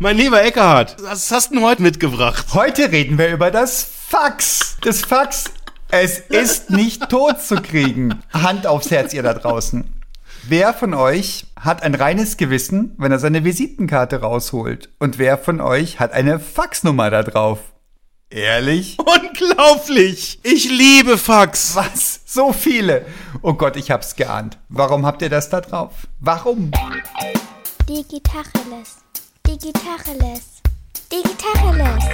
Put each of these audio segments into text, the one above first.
mein lieber Eckhardt, was hast du denn heute mitgebracht? Heute reden wir über das Fax. Das Fax, es ist nicht tot zu kriegen. Hand aufs Herz, ihr da draußen. Wer von euch hat ein reines Gewissen, wenn er seine Visitenkarte rausholt? Und wer von euch hat eine Faxnummer da drauf? Ehrlich? Unglaublich! Ich liebe Fax! Was? So viele? Oh Gott, ich hab's geahnt. Warum habt ihr das da drauf? Warum? Digitacheles. Digitacheles. Digitacheles.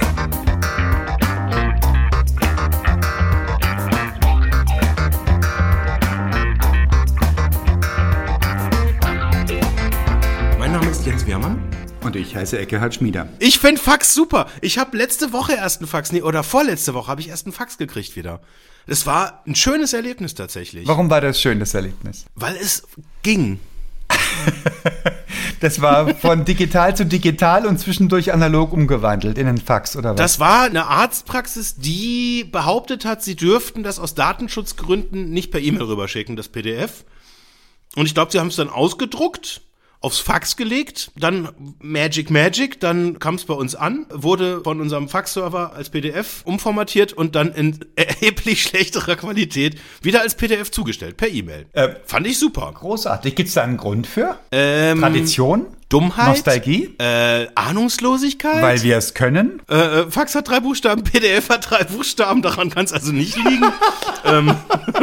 Mein Name ist Jens Wehrmann. Und ich heiße Eckehard Schmieder. Ich finde Fax super. Ich habe letzte Woche erst einen Fax, nee, oder vorletzte Woche habe ich erst einen Fax gekriegt wieder. Es war ein schönes Erlebnis tatsächlich. Warum war das schön, das Erlebnis? Weil es ging. Das war von digital zu digital und zwischendurch analog umgewandelt in einen Fax, oder was? Das war eine Arztpraxis, die behauptet hat, sie dürften das aus Datenschutzgründen nicht per E-Mail rüberschicken, das PDF. Und ich glaube, sie haben es dann ausgedruckt, aufs Fax gelegt, dann Magic Magic, dann kam es bei uns an, wurde von unserem Faxserver als PDF umformatiert und dann in erheblich schlechterer Qualität wieder als PDF zugestellt, per E-Mail. Äh, Fand ich super. Großartig. Gibt's da einen Grund für? Ähm, Tradition? Dummheit, Nostalgie? äh, Ahnungslosigkeit. Weil wir es können? Äh, äh, Fax hat drei Buchstaben, PDF hat drei Buchstaben, daran kann es also nicht liegen. ähm,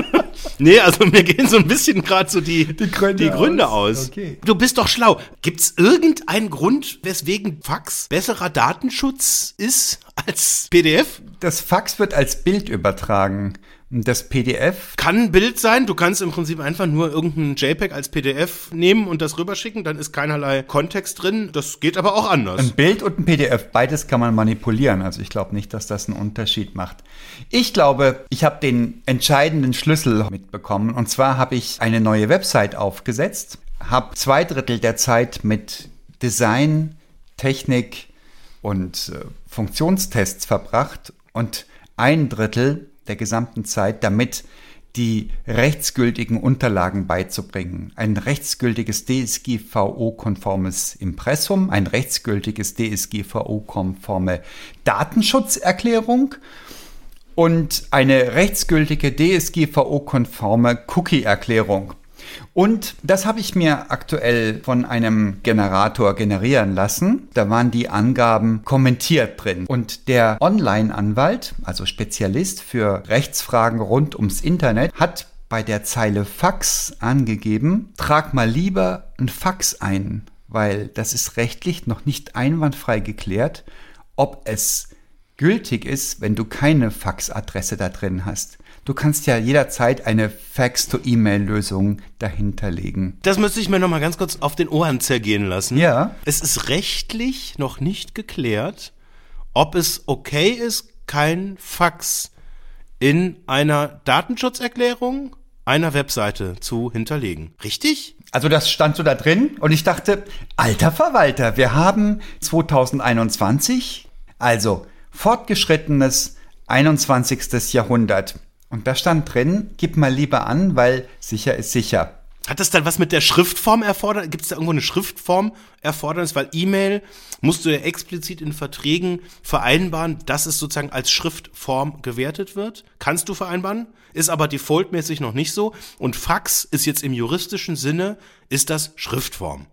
nee, also mir gehen so ein bisschen gerade so die, Die Gründe Gründe aus. aus. Okay. Du bist doch schlau. Gibt's irgendeinen Grund, weswegen Fax besserer Datenschutz ist als PDF? Das Fax wird als Bild übertragen. Das PDF, Kann ein Bild sein, du kannst im Prinzip einfach nur irgendein JPEG als PDF nehmen und das rüberschicken, dann ist keinerlei Kontext drin. Das geht aber auch anders. ein Bild und ein PDF, beides kann man manipulieren. Also ich glaube nicht, dass das einen Unterschied macht. Ich glaube, ich habe den entscheidenden Schlüssel mitbekommen. Und zwar habe ich eine neue Website aufgesetzt, habe zwei Drittel der Zeit mit Design, Technik und äh, Funktionstests verbracht und ein Drittel der gesamten Zeit damit, die rechtsgültigen Unterlagen beizubringen. Ein rechtsgültiges DSGVO-konformes Impressum, ein rechtsgültiges DSGVO-konforme Datenschutzerklärung und eine rechtsgültige DSGVO-konforme Cookie-Erklärung. Und das habe ich mir aktuell von einem Generator generieren lassen. Da waren die Angaben kommentiert drin. Und der Online-Anwalt, also Spezialist für Rechtsfragen rund ums Internet, hat bei der Zeile Fax angegeben, trag mal lieber ein Fax ein, weil das ist rechtlich noch nicht einwandfrei geklärt, ob es gültig ist, wenn du keine Faxadresse da drin hast. Du kannst ja jederzeit eine Fax-to-E-Mail-Lösung dahinterlegen. Das müsste ich mir noch mal ganz kurz auf den Ohren zergehen lassen. Ja. Es ist rechtlich noch nicht geklärt, ob es okay ist, kein Fax in einer Datenschutzerklärung einer Webseite zu hinterlegen. Richtig? Also das stand so da drin und ich dachte, alter Verwalter, wir haben 2021, also fortgeschrittenes 21. Jahrhundert. Und da stand drin, gib mal lieber an, weil sicher ist sicher. Hat das dann was mit der Schriftform erfordert? Gibt es da irgendwo eine Schriftform erfordernis? Weil E-Mail musst du ja explizit in Verträgen vereinbaren, dass es sozusagen als Schriftform gewertet wird. Kannst du vereinbaren, ist aber defaultmäßig noch nicht so. Und Fax ist jetzt im juristischen Sinne, ist das Schriftform.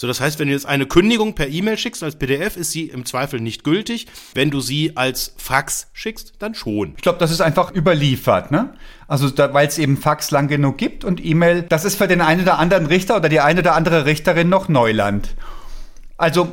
So, das heißt, wenn du jetzt eine Kündigung per E-Mail schickst als PDF, ist sie im Zweifel nicht gültig. Wenn du sie als Fax schickst, dann schon. Ich glaube, das ist einfach überliefert, ne? Also weil es eben Fax lang genug gibt und E-Mail, das ist für den einen oder anderen Richter oder die eine oder andere Richterin noch Neuland. Also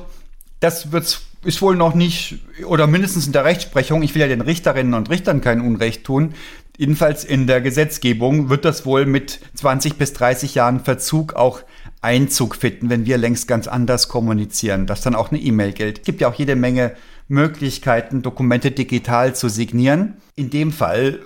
das wird's, ist wohl noch nicht, oder mindestens in der Rechtsprechung, ich will ja den Richterinnen und Richtern kein Unrecht tun, jedenfalls in der Gesetzgebung wird das wohl mit 20 bis 30 Jahren Verzug auch Einzug finden, wenn wir längst ganz anders kommunizieren, dass dann auch eine E-Mail gilt. Es gibt ja auch jede Menge Möglichkeiten, Dokumente digital zu signieren. In dem Fall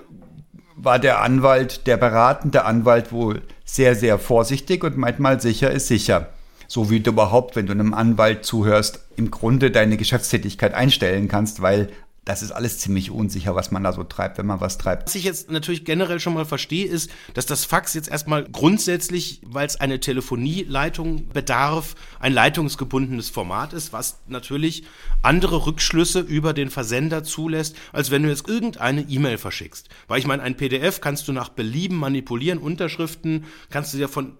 war der Anwalt, der beratende Anwalt wohl sehr, sehr vorsichtig und meint mal, sicher ist sicher. So wie du überhaupt, wenn du einem Anwalt zuhörst, im Grunde deine Geschäftstätigkeit einstellen kannst, weil das ist alles ziemlich unsicher, was man da so treibt, wenn man was treibt. Was ich jetzt natürlich generell schon mal verstehe, ist, dass das Fax jetzt erstmal grundsätzlich, weil es eine Telefonieleitung bedarf, ein leitungsgebundenes Format ist, was natürlich andere Rückschlüsse über den Versender zulässt, als wenn du jetzt irgendeine E-Mail verschickst. Weil ich meine, ein PDF kannst du nach Belieben manipulieren, Unterschriften kannst du dir von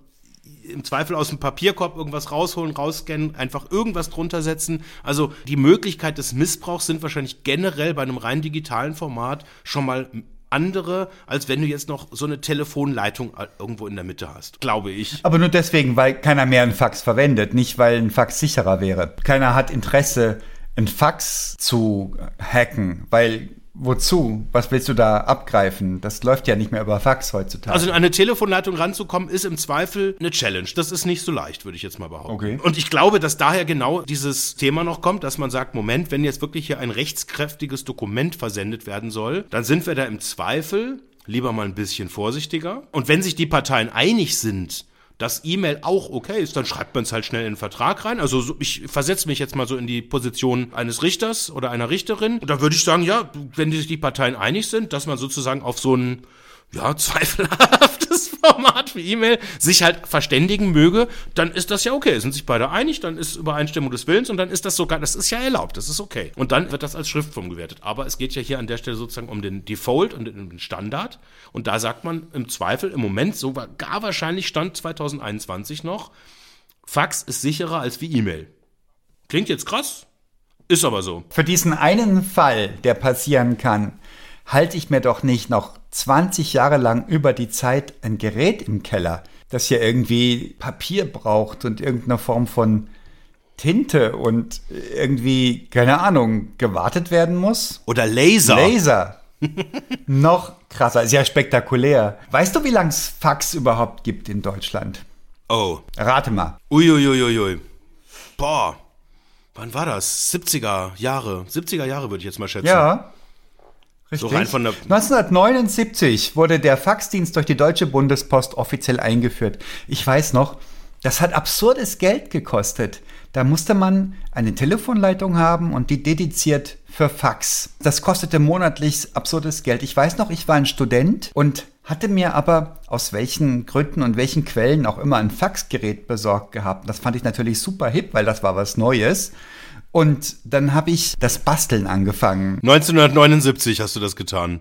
im Zweifel aus dem Papierkorb irgendwas rausholen, rausscannen, einfach irgendwas drunter setzen. Also die Möglichkeit des Missbrauchs sind wahrscheinlich generell bei einem rein digitalen Format schon mal andere, als wenn du jetzt noch so eine Telefonleitung irgendwo in der Mitte hast, glaube ich. Aber nur deswegen, weil keiner mehr ein Fax verwendet, nicht weil ein Fax sicherer wäre. Keiner hat Interesse, ein Fax zu hacken, weil Wozu? Was willst du da abgreifen? Das läuft ja nicht mehr über Fax heutzutage. Also in eine Telefonleitung ranzukommen, ist im Zweifel eine Challenge. Das ist nicht so leicht, würde ich jetzt mal behaupten. Okay. Und ich glaube, dass daher genau dieses Thema noch kommt, dass man sagt, Moment, wenn jetzt wirklich hier ein rechtskräftiges Dokument versendet werden soll, dann sind wir da im Zweifel lieber mal ein bisschen vorsichtiger. Und wenn sich die Parteien einig sind, dass E-Mail auch okay ist, dann schreibt man es halt schnell in den Vertrag rein. Also so, ich versetze mich jetzt mal so in die Position eines Richters oder einer Richterin. Und da würde ich sagen, ja, wenn sich die Parteien einig sind, dass man sozusagen auf so ein ja, zweifelhaftes Format wie E-Mail sich halt verständigen möge, dann ist das ja okay. Sind sich beide einig, dann ist Übereinstimmung des Willens und dann ist das sogar, das ist ja erlaubt, das ist okay. Und dann wird das als Schriftform gewertet. Aber es geht ja hier an der Stelle sozusagen um den Default und den Standard. Und da sagt man im Zweifel im Moment sogar gar wahrscheinlich Stand 2021 noch, Fax ist sicherer als wie E-Mail. Klingt jetzt krass, ist aber so. Für diesen einen Fall, der passieren kann, halte ich mir doch nicht noch 20 Jahre lang über die Zeit ein Gerät im Keller, das ja irgendwie Papier braucht und irgendeine Form von Tinte und irgendwie, keine Ahnung, gewartet werden muss. Oder Laser. Laser. noch krasser, sehr spektakulär. Weißt du, wie lang es Fax überhaupt gibt in Deutschland? Oh. Rate mal. Uiuiuiui. Boah. Wann war das? 70er Jahre. 70er Jahre würde ich jetzt mal schätzen. Ja. So rein von der 1979 wurde der Faxdienst durch die Deutsche Bundespost offiziell eingeführt. Ich weiß noch, das hat absurdes Geld gekostet. Da musste man eine Telefonleitung haben und die dediziert für Fax. Das kostete monatlich absurdes Geld. Ich weiß noch, ich war ein Student und hatte mir aber aus welchen Gründen und welchen Quellen auch immer ein Faxgerät besorgt gehabt. Das fand ich natürlich super hip, weil das war was Neues. Und dann habe ich das Basteln angefangen. 1979 hast du das getan.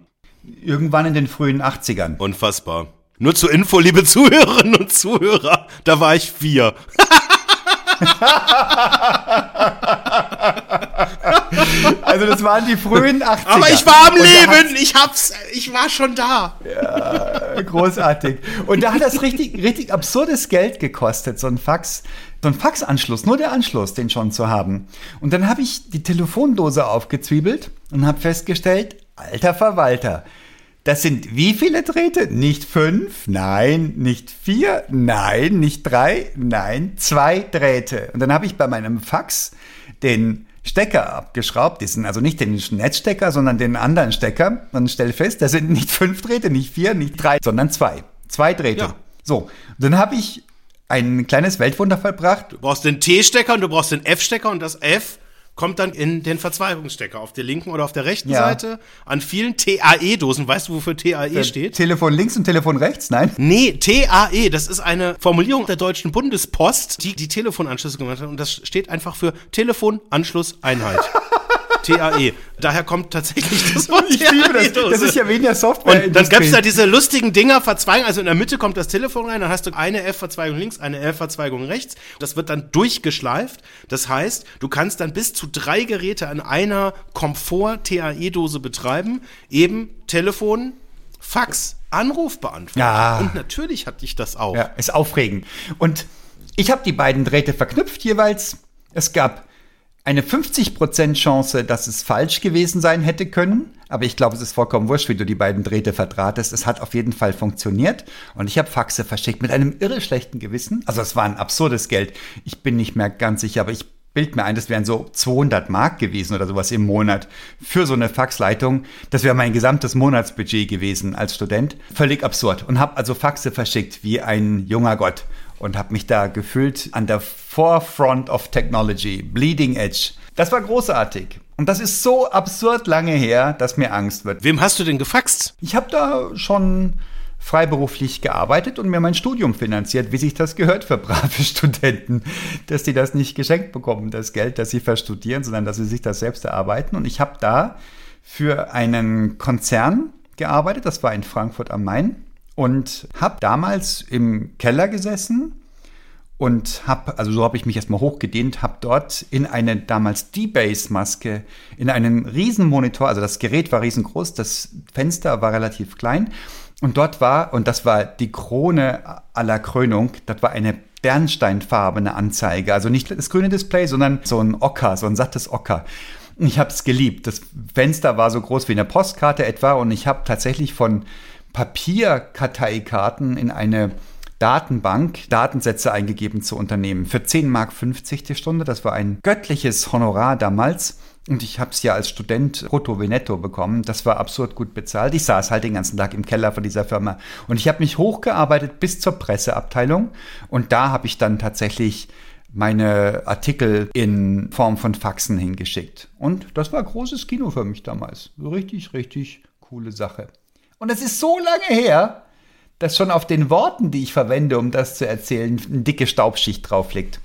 Irgendwann in den frühen 80ern. Unfassbar. Nur zur Info, liebe Zuhörerinnen und Zuhörer, da war ich vier. also das waren die frühen 80er. Aber ich war am Leben, ich hab's, ich war schon da. Ja, großartig. Und da hat das richtig, richtig absurdes Geld gekostet, so ein Fax, so ein Faxanschluss, nur der Anschluss, den schon zu haben. Und dann habe ich die Telefondose aufgezwiebelt und habe festgestellt, alter Verwalter, das sind wie viele Drähte? Nicht fünf, nein, nicht vier, nein, nicht drei, nein, zwei Drähte. Und dann habe ich bei meinem Fax den Stecker abgeschraubt. Die sind also nicht den Netzstecker, sondern den anderen Stecker. Und stell fest, da sind nicht fünf Drähte, nicht vier, nicht drei, sondern zwei. Zwei Drähte. Ja. So, dann habe ich ein kleines Weltwunder vollbracht. Du brauchst den T-Stecker und du brauchst den F-Stecker und das F kommt dann in den Verzweigungsstecker auf der linken oder auf der rechten Ja. Seite an vielen TAE-Dosen. Weißt du, wofür TAE steht? Telefon links und Telefon rechts, nein? Nee, TAE, das ist eine Formulierung der Deutschen Bundespost, die die Telefonanschlüsse gemacht hat. Und das steht einfach für Telefonanschlusseinheit. TAE. Daher kommt tatsächlich das Wort Ich liebe das. Das ist ja weniger Software. Und dann gab es da diese lustigen Dinger verzweigen. Also in der Mitte kommt das Telefon rein, dann hast du eine F-Verzweigung links, eine F-Verzweigung rechts. Das wird dann durchgeschleift. Das heißt, du kannst dann bis zu drei Geräte an einer Komfort-TAE-Dose betreiben. Eben Telefon, Fax, Anrufbeantworter. Ja. Und natürlich hatte ich das auch. Ja, ist aufregend. Und ich habe die beiden Drähte verknüpft jeweils. Es gab eine 50% Chance, dass es falsch gewesen sein hätte können. Aber ich glaube, es ist vollkommen wurscht, wie du die beiden Drähte verdrahtest. Es hat auf jeden Fall funktioniert. Und ich habe Faxe verschickt mit einem irre schlechten Gewissen. Also es war ein absurdes Geld. Ich bin nicht mehr ganz sicher, aber ich bild mir ein, das wären so 200 Mark gewesen oder sowas im Monat für so eine Faxleitung. Das wäre mein gesamtes Monatsbudget gewesen als Student. Völlig absurd. Und habe also Faxe verschickt wie ein junger Gott und habe mich da gefühlt an der Forefront of Technology, Bleeding Edge. Das war großartig. Und das ist so absurd lange her, dass mir Angst wird. Wem hast du denn gefaxt? Ich habe da schon freiberuflich gearbeitet und mir mein Studium finanziert, wie sich das gehört für brave Studenten, dass die das nicht geschenkt bekommen, das Geld, das sie verstudieren, sondern dass sie sich das selbst erarbeiten. Und ich habe da für einen Konzern gearbeitet, das war in Frankfurt am Main und habe damals im Keller gesessen und habe, also so habe ich mich erstmal hochgedehnt, habe dort in eine damals D-Base-Maske, in einen Riesenmonitor, also das Gerät war riesengroß, das Fenster war relativ klein und dort war, und das war die Krone aller Krönung, das war eine bernsteinfarbene Anzeige, also nicht das grüne Display, sondern so ein Ocker, so ein sattes Ocker. Ich habe es geliebt. Das Fenster war so groß wie eine Postkarte etwa und ich habe tatsächlich von Papierkarteikarten in eine Datenbank Datensätze eingegeben zu Unternehmen. Für 10 Mark 50 die Stunde. Das war ein göttliches Honorar damals. Und ich habe es ja als Student brutto wie netto bekommen. Das war absurd gut bezahlt. Ich saß halt den ganzen Tag im Keller von dieser Firma. Und ich habe mich hochgearbeitet bis zur Presseabteilung. Und da habe ich dann tatsächlich meine Artikel in Form von Faxen hingeschickt. Und das war großes Kino für mich damals. Richtig, richtig coole Sache. Und es ist so lange her, dass schon auf den Worten, die ich verwende, um das zu erzählen, eine dicke Staubschicht drauf liegt.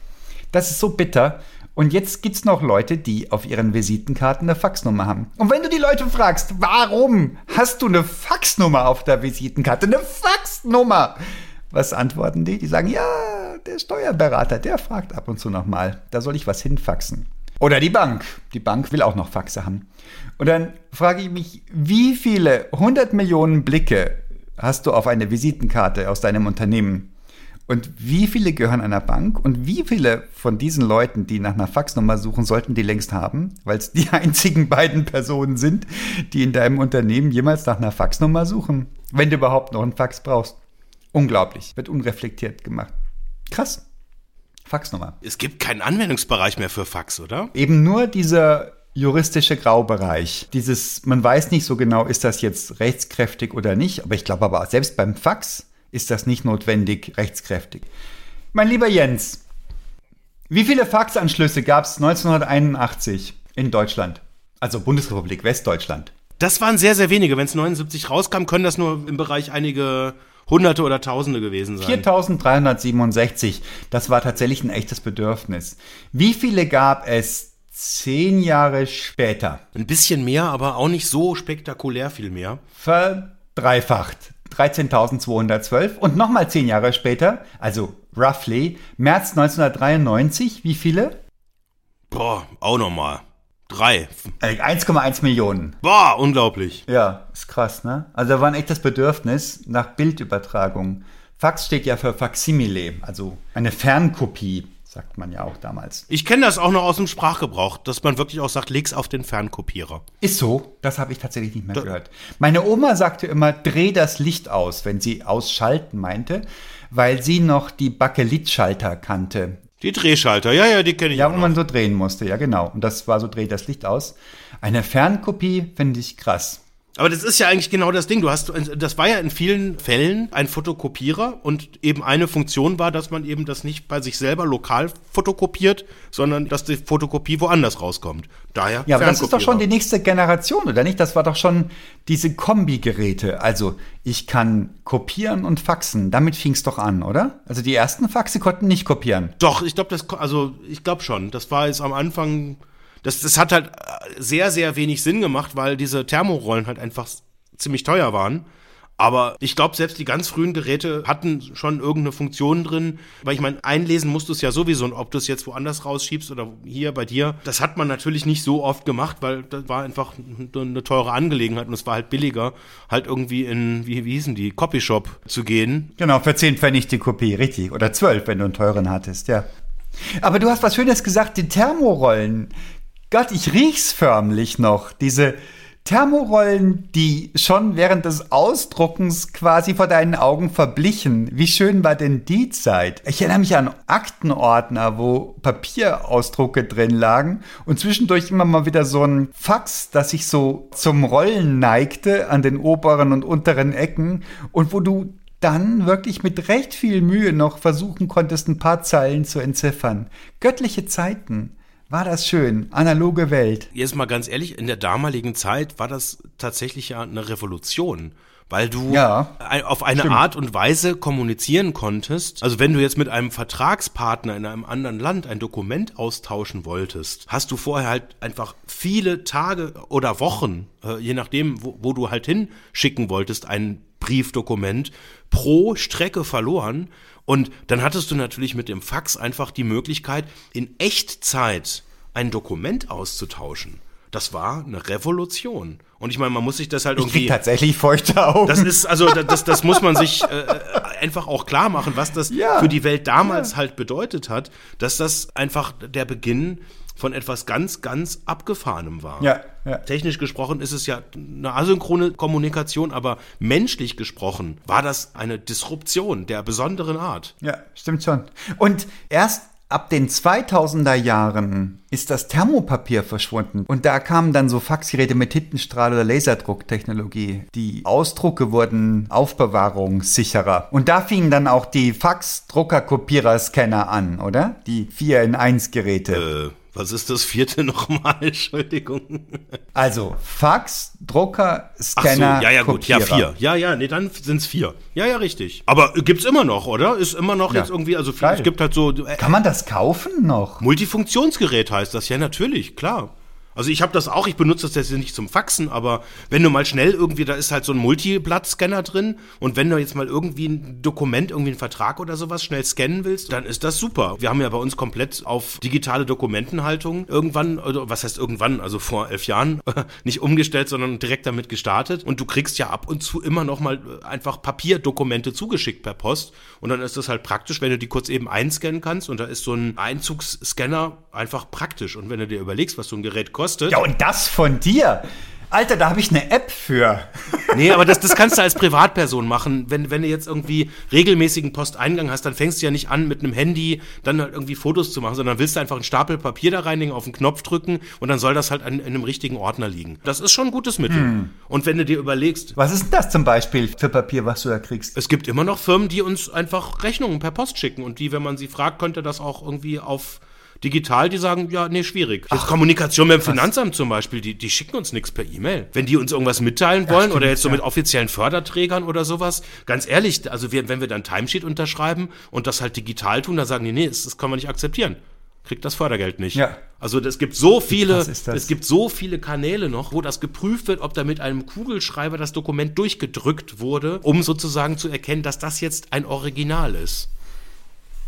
Das ist so bitter. Und jetzt gibt es noch Leute, die auf ihren Visitenkarten eine Faxnummer haben. Und wenn du die Leute fragst, warum hast du eine Faxnummer auf der Visitenkarte? Eine Faxnummer! Was antworten die? Die sagen, ja, der Steuerberater, der fragt ab und zu nochmal. Da soll ich was hinfaxen. Oder die Bank. Die Bank will auch noch Faxe haben. Und dann frage ich mich, wie viele 100 Millionen Blicke hast du auf eine Visitenkarte aus deinem Unternehmen? Und wie viele gehören einer Bank? Und wie viele von diesen Leuten, die nach einer Faxnummer suchen, sollten die längst haben? Weil es die einzigen beiden Personen sind, die in deinem Unternehmen jemals nach einer Faxnummer suchen. Wenn du überhaupt noch einen Fax brauchst. Unglaublich. Wird unreflektiert gemacht. Krass. Faxnummer. Es gibt keinen Anwendungsbereich mehr für Fax, oder? Eben nur dieser juristische Graubereich. Dieses, man weiß nicht so genau, ist das jetzt rechtskräftig oder nicht, aber ich glaube aber selbst beim Fax ist das nicht notwendig rechtskräftig. Mein lieber Jens, wie viele Faxanschlüsse gab es 1981 in Deutschland? Also Bundesrepublik Westdeutschland. Das waren sehr, sehr wenige. Wenn es 79 rauskam, können das nur im Bereich einige Hunderte oder Tausende gewesen sein. 4367. Das war tatsächlich ein echtes Bedürfnis. Wie viele gab es zehn Jahre später. Ein bisschen mehr, aber auch nicht so spektakulär viel mehr. Verdreifacht. 13.212 und nochmal zehn Jahre später, also roughly, März 1993, wie viele? Boah, auch nochmal. Drei. 1,1 äh, Millionen. Boah, unglaublich. Ja, ist krass, ne? Also da war ein echtes Bedürfnis nach Bildübertragung. Fax steht ja für Faximile, also eine Fernkopie sagt man ja auch damals. Ich kenne das auch noch aus dem Sprachgebrauch, dass man wirklich auch sagt, leg's auf den Fernkopierer. Ist so, das habe ich tatsächlich nicht mehr da gehört. Meine Oma sagte immer, dreh das Licht aus, wenn sie ausschalten meinte, weil sie noch die Bakelitschalter kannte. Die Drehschalter, ja, ja, die kenne ich. Ja, wo man so drehen musste, ja, genau. Und das war so, dreh das Licht aus. Eine Fernkopie finde ich krass. Aber das ist ja eigentlich genau das Ding. Du hast, das war ja in vielen Fällen ein Fotokopierer und eben eine Funktion war, dass man eben das nicht bei sich selber lokal fotokopiert, sondern dass die Fotokopie woanders rauskommt. Daher. Ja, aber das ist doch schon die nächste Generation, oder nicht? Das war doch schon diese Kombigeräte. Also ich kann kopieren und faxen. Damit fing es doch an, oder? Also die ersten Faxe konnten nicht kopieren. Doch, ich glaube, das, also ich glaube schon. Das war jetzt am Anfang das, das hat halt sehr, sehr wenig Sinn gemacht, weil diese Thermorollen halt einfach ziemlich teuer waren. Aber ich glaube, selbst die ganz frühen Geräte hatten schon irgendeine Funktion drin, weil ich meine, einlesen musst du es ja sowieso, und ob du es jetzt woanders rausschiebst oder hier bei dir, das hat man natürlich nicht so oft gemacht, weil das war einfach eine teure Angelegenheit und es war halt billiger, halt irgendwie in, wie, wie hießen die, Copyshop zu gehen. Genau, für 10 Pfennig die Kopie, richtig. Oder 12, wenn du einen teuren hattest, ja. Aber du hast was Schönes gesagt, die Thermorollen. Gott, ich riech's förmlich noch. Diese Thermorollen, die schon während des Ausdruckens quasi vor deinen Augen verblichen. Wie schön war denn die Zeit? Ich erinnere mich an Aktenordner, wo Papierausdrucke drin lagen und zwischendurch immer mal wieder so ein Fax, das sich so zum Rollen neigte an den oberen und unteren Ecken und wo du dann wirklich mit recht viel Mühe noch versuchen konntest, ein paar Zeilen zu entziffern. Göttliche Zeiten. War das schön. Analoge Welt. Jetzt mal ganz ehrlich, in der damaligen Zeit war das tatsächlich ja eine Revolution. Weil du Ja, auf eine stimmt. Art und Weise kommunizieren konntest. Also wenn du jetzt mit einem Vertragspartner in einem anderen Land ein Dokument austauschen wolltest, hast du vorher halt einfach viele Tage oder Wochen, äh, je nachdem, wo, wo du halt hinschicken wolltest, ein Briefdokument pro Strecke verloren. Und dann hattest du natürlich mit dem Fax einfach die Möglichkeit, in Echtzeit ein Dokument auszutauschen. Das war eine Revolution. Und ich meine, man muss sich das halt Ich irgendwie. krieg tatsächlich feuchte Augen. Das ist, also da- das, das muss man sich äh, einfach auch klar machen, was das Ja, für die Welt damals halt bedeutet hat, dass das einfach der Beginn von etwas ganz, ganz Abgefahrenem war. Ja, ja. Technisch gesprochen ist es ja eine asynchrone Kommunikation, aber menschlich gesprochen war das eine Disruption der besonderen Art. Ja, stimmt schon. Und erst ab den 2000er Jahren ist das Thermopapier verschwunden. Und da kamen dann so Faxgeräte mit Tintenstrahl- oder Laserdrucktechnologie. Die Ausdrucke wurden aufbewahrungssicherer. Und da fingen dann auch die Fax-Drucker-Kopierer-Scanner an, oder? Die 4 in 1 Geräte. Äh, was ist das vierte nochmal? Entschuldigung. Also Fax, Drucker, Ach so, Scanner, ja, ja, gut, ja, Kopierer. vier. Ja, ja, nee, dann sind's vier. Ja, ja, richtig. Aber gibt's immer noch, oder? Ist immer noch Ja. jetzt irgendwie, also Geil. es gibt halt so äh, Kann man das kaufen noch? Multifunktionsgerät heißt das, ja, natürlich, klar. Also ich habe das auch, ich benutze das jetzt nicht zum Faxen, aber wenn du mal schnell irgendwie, da ist halt so ein Multiblatt-Scanner drin und wenn du jetzt mal irgendwie ein Dokument, irgendwie einen Vertrag oder sowas schnell scannen willst, dann ist das super. Wir haben ja bei uns komplett auf digitale Dokumentenhaltung irgendwann, oder was heißt irgendwann, also vor elf Jahren, nicht umgestellt, sondern direkt damit gestartet. Und du kriegst ja ab und zu immer noch mal einfach Papierdokumente zugeschickt per Post. Und dann ist das halt praktisch, wenn du die kurz eben einscannen kannst. Und da ist so ein Einzugsscanner einfach praktisch. Und wenn du dir überlegst, was so ein Gerät kostet, Ja, und das von dir. Alter, da habe ich eine App für. Nee, aber das, das kannst du als Privatperson machen. Wenn, wenn du jetzt irgendwie regelmäßigen Posteingang hast, dann fängst du ja nicht an, mit einem Handy dann halt irgendwie Fotos zu machen, sondern willst du einfach einen Stapel Papier da reinlegen, auf den Knopf drücken und dann soll das halt an, in einem richtigen Ordner liegen. Das ist schon ein gutes Mittel. Und wenn du dir überlegst, Was ist denn das zum Beispiel für Papier, was du da kriegst? es gibt immer noch Firmen, die uns einfach Rechnungen per Post schicken und die, wenn man sie fragt, könnte das auch irgendwie auf digital, die sagen, ja, nee, schwierig. Jetzt Kommunikation mit dem Finanzamt zum Beispiel, die, die schicken uns nichts per E-Mail. Wenn die uns irgendwas mitteilen wollen oder jetzt so mit offiziellen Förderträgern oder sowas, ganz ehrlich, also wir, wenn wir dann Timesheet unterschreiben und das halt digital tun, dann sagen die, nee, das, das kann man nicht akzeptieren. Kriegt das Fördergeld nicht. Ja. Also es gibt so viele, es gibt so viele Kanäle noch, wo das geprüft wird, ob da mit einem Kugelschreiber das Dokument durchgedrückt wurde, um sozusagen zu erkennen, dass das jetzt ein Original ist.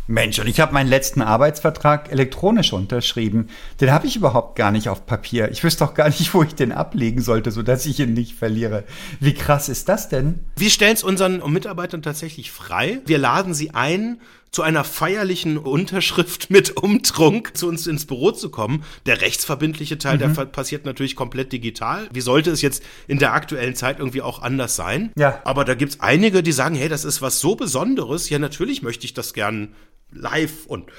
Mensch, und ich habe meinen letzten Arbeitsvertrag elektronisch unterschrieben. Den habe ich überhaupt gar nicht auf Papier. Ich wüsste auch gar nicht, wo ich den ablegen sollte, sodass ich ihn nicht verliere. Wie krass ist das denn? Wir stellen es unseren Mitarbeitern tatsächlich frei. Wir laden sie ein, zu einer feierlichen Unterschrift mit Umtrunk zu uns ins Büro zu kommen. Der rechtsverbindliche Teil, der passiert natürlich komplett digital. Wie sollte es jetzt in der aktuellen Zeit irgendwie auch anders sein? Ja. Aber da gibt's einige, die sagen, hey, das ist was so Besonderes. Ja, natürlich möchte ich das gern live und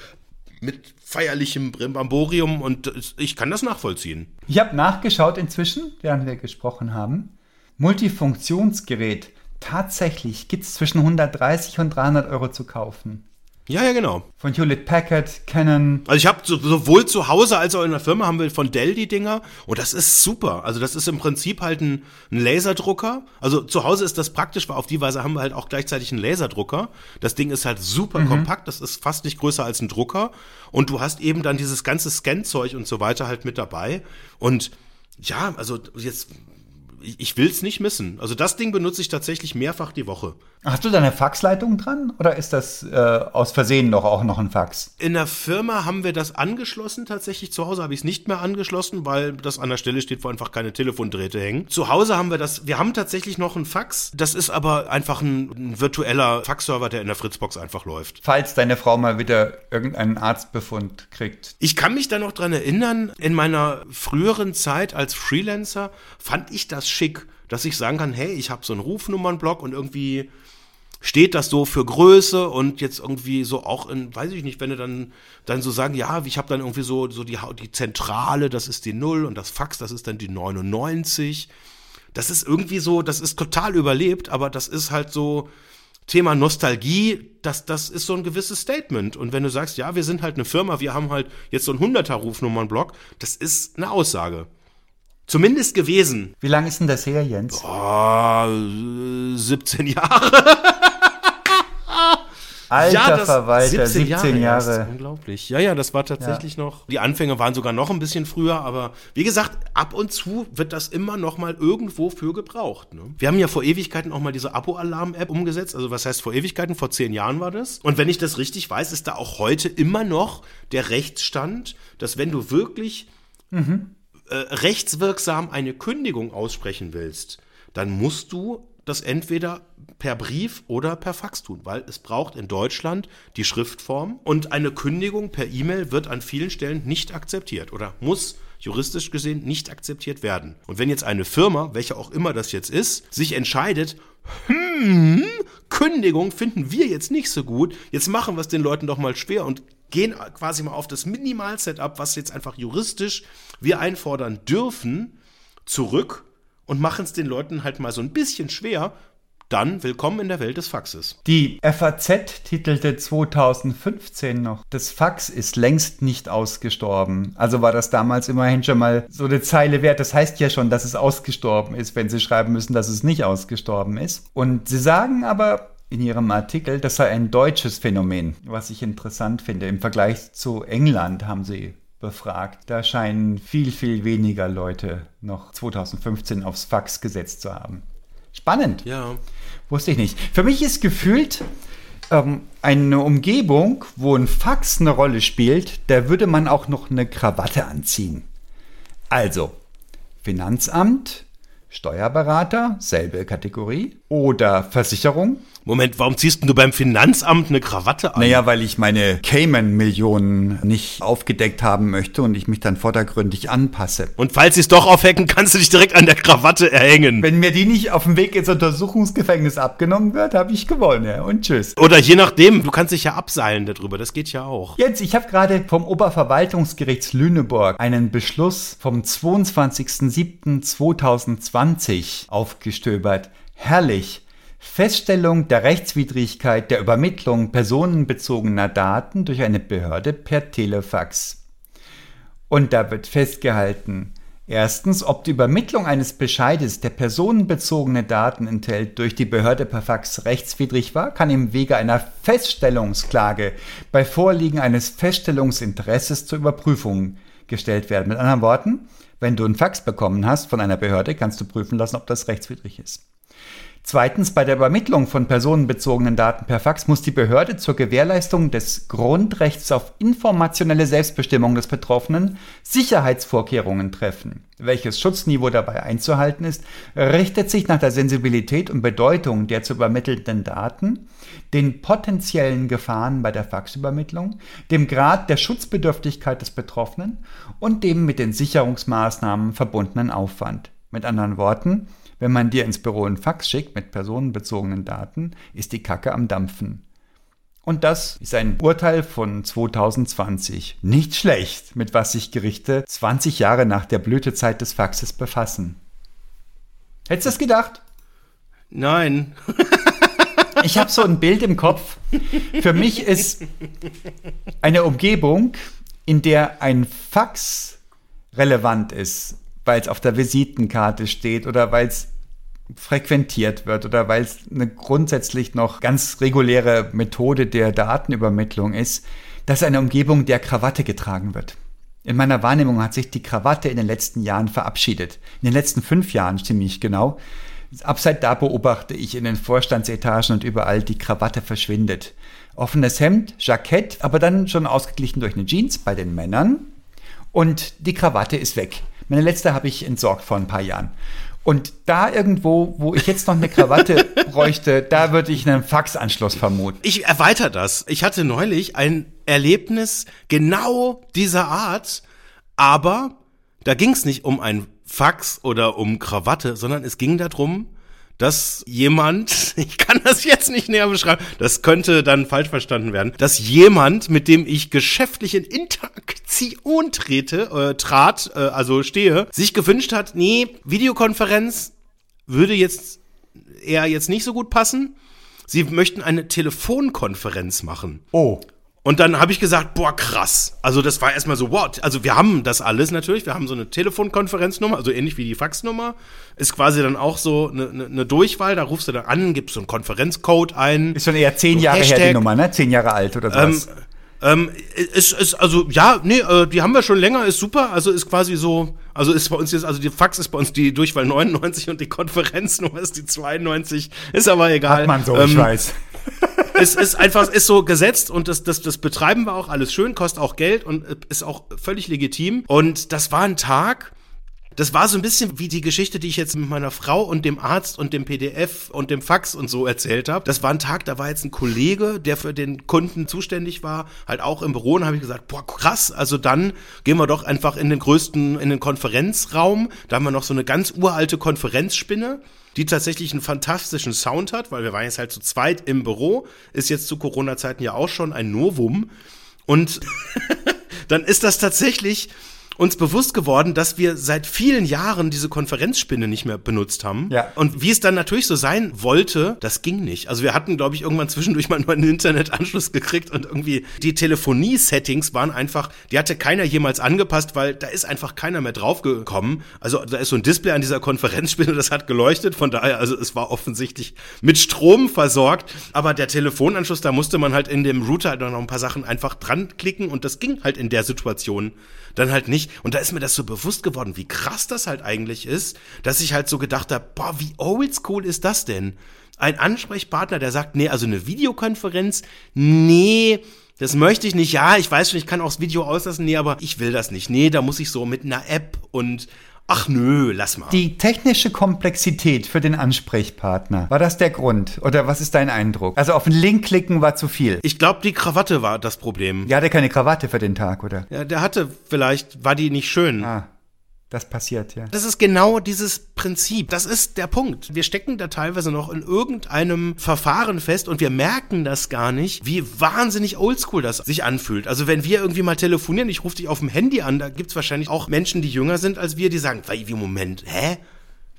mit feierlichem Brimborium und ich kann das nachvollziehen. Ich habe nachgeschaut inzwischen, während wir gesprochen haben. Multifunktionsgerät. Tatsächlich gibt es zwischen 130 und 300 Euro zu kaufen. Ja, ja, genau. Von Hewlett Packard, Canon. Also ich habe so, sowohl zu Hause als auch in der Firma haben wir von Dell die Dinger und das ist super. Also das ist im Prinzip halt ein, ein Laserdrucker. Also zu Hause ist das praktisch, weil auf die Weise haben wir halt auch gleichzeitig einen Laserdrucker. Das Ding ist halt super kompakt, das ist fast nicht größer als ein Drucker und du hast eben dann dieses ganze Scanzeug und so weiter halt mit dabei und ja, also jetzt ich ich will's nicht missen. Also das Ding benutze ich tatsächlich mehrfach die Woche. Hast du da eine Faxleitung dran oder ist das äh, aus Versehen doch auch noch ein Fax? In der Firma haben wir das angeschlossen tatsächlich. Zu Hause habe ich es nicht mehr angeschlossen, weil das an der Stelle steht, wo einfach keine Telefondrähte hängen. Zu Hause haben wir das, wir haben tatsächlich noch ein Fax. Das ist aber einfach ein, ein virtueller Faxserver, der in der Fritzbox einfach läuft. Falls deine Frau mal wieder irgendeinen Arztbefund kriegt. Ich kann mich da noch dran erinnern, in meiner früheren Zeit als Freelancer fand ich das schick, dass ich sagen kann, hey, ich habe so einen Rufnummernblock und irgendwie steht das so für Größe und jetzt irgendwie so auch in, weiß ich nicht, wenn du dann, dann so sagen, ja, ich habe dann irgendwie so, so die, die Zentrale, das ist die 0 und das Fax, das ist dann die 99. Das ist irgendwie so, das ist total überlebt, aber das ist halt so, Thema Nostalgie, das, das ist so ein gewisses Statement. Und wenn du sagst, ja, wir sind halt eine Firma, wir haben halt jetzt so einen 100er Rufnummernblock, das ist eine Aussage. Zumindest gewesen. Wie lange ist denn das her, Jens? Oh, 17 Jahre. Alter das- Verwalter, 17 erst. Jahre. Unglaublich. Ja, ja, das war tatsächlich noch. Die Anfänge waren sogar noch ein bisschen früher, aber wie gesagt, ab und zu wird das immer noch mal irgendwo für gebraucht. Ne? Wir haben ja vor Ewigkeiten auch mal diese Abo-Alarm-App umgesetzt. Also was heißt vor Ewigkeiten? Vor zehn Jahren war das. Und wenn ich das richtig weiß, ist da auch heute immer noch der Rechtsstand, dass wenn du wirklich äh, rechtswirksam eine Kündigung aussprechen willst, dann musst du das entweder per Brief oder per Fax tun, weil es braucht in Deutschland die Schriftform und eine Kündigung per E-Mail wird an vielen Stellen nicht akzeptiert oder muss juristisch gesehen nicht akzeptiert werden. Und wenn jetzt eine Firma, welche auch immer das jetzt ist, sich entscheidet, hm, Kündigung finden wir jetzt nicht so gut, jetzt machen wir es den Leuten doch mal schwer und gehen quasi mal auf das Minimal-Setup, was jetzt einfach juristisch wir einfordern dürfen, zurück und machen es den Leuten halt mal so ein bisschen schwer, dann willkommen in der Welt des Faxes. Die FAZ titelte 2015 noch, das Fax ist längst nicht ausgestorben. Also war das damals immerhin schon mal so eine Zeile wert. Das heißt ja schon, dass es ausgestorben ist, wenn sie schreiben müssen, dass es nicht ausgestorben ist. Und sie sagen aber in ihrem Artikel, das sei ein deutsches Phänomen, was ich interessant finde. Im Vergleich zu England haben sie befragt. Da scheinen viel, viel weniger Leute noch 2015 aufs Fax gesetzt zu haben. Spannend. Ja. Wusste ich nicht. Für mich ist gefühlt ähm, eine Umgebung, wo ein Fax eine Rolle spielt, da würde man auch noch eine Krawatte anziehen. Also, Finanzamt, Steuerberater, selbe Kategorie, oder Versicherung. Moment, warum ziehst denn du beim Finanzamt eine Krawatte an? Naja, weil ich meine Cayman-Millionen nicht aufgedeckt haben möchte und ich mich dann vordergründig anpasse. Und falls sie es doch aufhecken, kannst du dich direkt an der Krawatte erhängen. Wenn mir die nicht auf dem Weg ins Untersuchungsgefängnis abgenommen wird, habe ich gewonnen. Ja, und tschüss. Oder je nachdem, du kannst dich ja abseilen darüber, das geht ja auch. Jetzt, ich habe gerade vom Oberverwaltungsgericht Lüneburg einen Beschluss vom 22.07.2020 aufgestöbert. Herrlich. Feststellung der Rechtswidrigkeit der Übermittlung personenbezogener Daten durch eine Behörde per Telefax. Und da wird festgehalten, erstens, ob die Übermittlung eines Bescheides, der personenbezogene Daten enthält, durch die Behörde per Fax rechtswidrig war, kann im Wege einer Feststellungsklage bei Vorliegen eines Feststellungsinteresses zur Überprüfung gestellt werden. Mit anderen Worten, wenn du einen Fax bekommen hast von einer Behörde, kannst du prüfen lassen, ob das rechtswidrig ist. Zweitens, bei der Übermittlung von personenbezogenen Daten per Fax muss die Behörde zur Gewährleistung des Grundrechts auf informationelle Selbstbestimmung des Betroffenen Sicherheitsvorkehrungen treffen. Welches Schutzniveau dabei einzuhalten ist, richtet sich nach der Sensibilität und Bedeutung der zu übermittelnden Daten, den potenziellen Gefahren bei der Faxübermittlung, dem Grad der Schutzbedürftigkeit des Betroffenen und dem mit den Sicherungsmaßnahmen verbundenen Aufwand. Mit anderen Worten, wenn man dir ins Büro einen Fax schickt mit personenbezogenen Daten, ist die Kacke am Dampfen. Und das ist ein Urteil von 2020. Nicht schlecht, mit was sich Gerichte 20 Jahre nach der Blütezeit des Faxes befassen. Hättest du das gedacht? Nein. Ich habe so ein Bild im Kopf. Für mich ist eine Umgebung, in der ein Fax relevant ist, weil es auf der Visitenkarte steht oder weil es frequentiert wird oder weil es eine grundsätzlich noch ganz reguläre Methode der Datenübermittlung ist, das ist eine Umgebung, der Krawatte getragen wird. In meiner Wahrnehmung hat sich die Krawatte in den letzten Jahren verabschiedet. In den letzten fünf Jahren ziemlich genau. Ab seit da beobachte ich in den Vorstandsetagen und überall die Krawatte verschwindet. Offenes Hemd, Jackett, aber dann schon ausgeglichen durch eine Jeans bei den Männern. Und die Krawatte ist weg. Meine letzte habe ich entsorgt vor ein paar Jahren. Und da irgendwo, wo ich jetzt noch eine Krawatte bräuchte, da würde ich einen Faxanschluss vermuten. Ich erweitere das. Ich hatte neulich ein Erlebnis genau dieser Art, aber da ging es nicht um ein Fax oder um Krawatte, sondern es ging darum, dass jemand, ich kann das jetzt nicht näher beschreiben, das könnte dann falsch verstanden werden, dass jemand, mit dem ich geschäftlich in Interaktion trete, äh, trat, äh, also stehe, sich gewünscht hat, nee, Videokonferenz würde jetzt eher jetzt nicht so gut passen, sie möchten eine Telefonkonferenz machen. Oh. Und dann habe ich gesagt, boah, krass. Also das war erstmal so, what? Also wir haben das alles natürlich. Wir haben so eine Telefonkonferenznummer, also ähnlich wie die Faxnummer. Ist quasi dann auch so eine, eine, Durchwahl. Da rufst du dann an, gibst so einen Konferenzcode ein. Ist schon eher zehn So Jahre her die Hashtag. Nummer, ne? Zehn Jahre alt oder Ähm, sowas. ähm, ist, ist, also, ja, nee, äh, die haben wir schon länger, ist super. Also ist quasi so, also ist bei uns jetzt, also die Fax ist bei uns die Durchwahl 99 und die Konferenznummer ist die 92. Ist aber egal. Hat man so, ähm, ich weiß. Es ist einfach, ist so gesetzt und das, das, das betreiben wir auch alles schön, kostet auch Geld und ist auch völlig legitim. Und das war ein Tag, das war so ein bisschen wie die Geschichte, die ich jetzt mit meiner Frau und dem Arzt und dem PDF und dem Fax und so erzählt habe. Das war ein Tag, da war jetzt ein Kollege, der für den Kunden zuständig war, halt auch im Büro und habe ich gesagt, boah, krass, also dann gehen wir doch einfach in den größten, in den Konferenzraum. Da haben wir noch so eine ganz uralte Konferenzspinne die tatsächlich einen fantastischen Sound hat, weil wir waren jetzt halt zu zweit im Büro, ist jetzt zu Corona-Zeiten ja auch schon ein Novum. Und dann ist das tatsächlich uns bewusst geworden, dass wir seit vielen Jahren diese Konferenzspinne nicht mehr benutzt haben. Ja. Und wie es dann natürlich so sein wollte, das ging nicht. Also wir hatten, glaube ich, irgendwann zwischendurch mal einen Internetanschluss gekriegt und irgendwie die Telefonie-Settings waren einfach, die hatte keiner jemals angepasst, weil da ist einfach keiner mehr draufgekommen. Also da ist so ein Display an dieser Konferenzspinne, das hat geleuchtet, von daher, also es war offensichtlich mit Strom versorgt, aber der Telefonanschluss, da musste man halt in dem Router halt noch ein paar Sachen einfach dran klicken und das ging halt in der Situation dann halt nicht. Und da ist mir das so bewusst geworden, wie krass das halt eigentlich ist, dass ich halt so gedacht habe, boah, wie oldschool ist das denn? Ein Ansprechpartner, der sagt, nee, also eine Videokonferenz, nee, das möchte ich nicht. Ja, ich weiß schon, ich kann auch das Video auslassen, nee, aber ich will das nicht. Nee, da muss ich so mit einer App und ach nö, lass mal. Die technische Komplexität für den Ansprechpartner, war das der Grund? Oder was ist dein Eindruck? Also auf den Link klicken war zu viel. ich glaube, die Krawatte war das Problem. Ja, der keine Krawatte für den Tag, oder? Ja, der hatte vielleicht, war die nicht schön. Ah, das passiert, ja. Das ist genau dieses Prinzip. Das ist der Punkt. Wir stecken da teilweise noch in irgendeinem Verfahren fest und wir merken das gar nicht, wie wahnsinnig oldschool das sich anfühlt. Also wenn wir irgendwie mal telefonieren, ich rufe dich auf dem Handy an, da gibt's wahrscheinlich auch Menschen, die jünger sind als wir, die sagen, wie Moment, hä?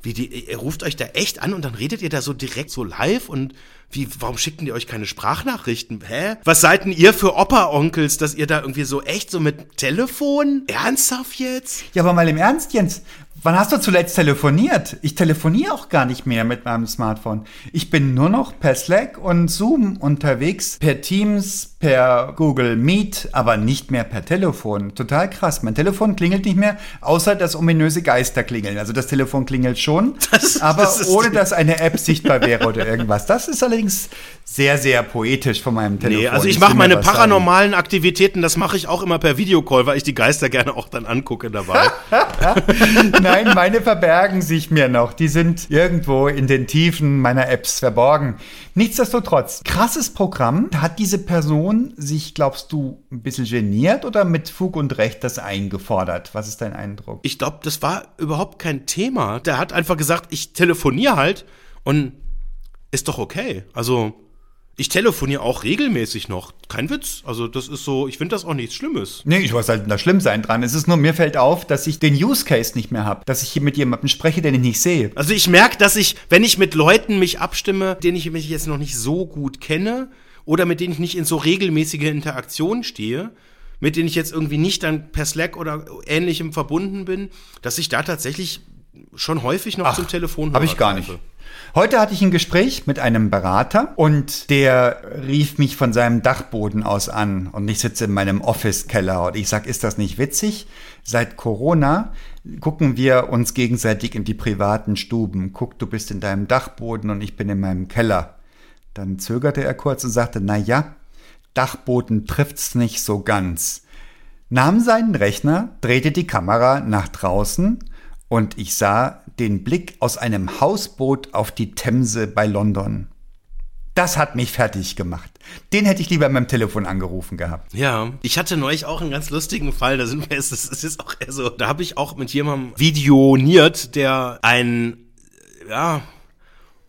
Wie die, ihr ruft euch da echt an und dann redet ihr da so direkt so live und wie, warum schicken die euch keine Sprachnachrichten? Hä? Was seid denn ihr für Opa-Onkels, dass ihr da irgendwie so echt so mit Telefon? Ernsthaft jetzt? Ja, aber mal im Ernst, Jens. Wann hast du zuletzt telefoniert? Ich telefoniere auch gar nicht mehr mit meinem Smartphone. Ich bin nur noch per Slack und Zoom unterwegs, per Teams, per Google Meet, aber nicht mehr per Telefon. Total krass. Mein Telefon klingelt nicht mehr, außer dass ominöse Geister klingeln. Also das Telefon klingelt schon, Das- aber das ohne dass eine App sichtbar wäre oder irgendwas. Das ist allerdings sehr, sehr poetisch von meinem Telefon. Nee, also ich mache meine paranormalen Aktivitäten, das mache ich auch immer per Videocall, weil ich die Geister gerne auch dann angucke dabei. Nein, meine verbergen sich mir noch. Die sind irgendwo in den Tiefen meiner Apps verborgen. Nichtsdestotrotz, krasses Programm. Hat diese Person sich, glaubst du, ein bisschen geniert oder mit Fug und Recht das eingefordert? Was ist dein Eindruck? Ich glaube, das war überhaupt kein Thema. Der hat einfach gesagt, ich telefoniere halt und ist doch okay. Also ich telefoniere auch regelmäßig noch. Kein Witz. Also das ist so, ich finde das auch nichts Schlimmes. Nee, ich weiß halt da schlimm sein dran. Es ist nur, mir fällt auf, dass ich den Use Case nicht mehr habe. Dass ich hier mit jemandem spreche, den ich nicht sehe. Also ich merke, dass ich, wenn ich mit Leuten mich abstimme, denen ich mich jetzt noch nicht so gut kenne oder mit denen ich nicht in so regelmäßige Interaktion stehe, mit denen ich jetzt irgendwie nicht dann per Slack oder ähnlichem verbunden bin, dass ich da tatsächlich schon häufig noch zum Telefon Habe ich gar nicht. Heute hatte ich ein Gespräch mit einem Berater und der rief mich von seinem Dachboden aus an und ich sitze in meinem Office-Keller und ich sag, ist das nicht witzig? Seit Corona gucken wir uns gegenseitig in die privaten Stuben. Guck, du bist in deinem Dachboden und ich bin in meinem Keller. Dann zögerte er kurz und sagte, na ja, Dachboden trifft's nicht so ganz. Nahm seinen Rechner, drehte die Kamera nach draußen und ich sah den Blick aus einem Hausboot auf die Themse bei London. Das hat mich fertig gemacht. Den hätte ich lieber mit dem Telefon angerufen gehabt. Ja, ich hatte neulich auch einen ganz lustigen Fall, da sind wir das ist jetzt auch eher so, da habe ich auch mit jemandem videoniert, der ein, ja,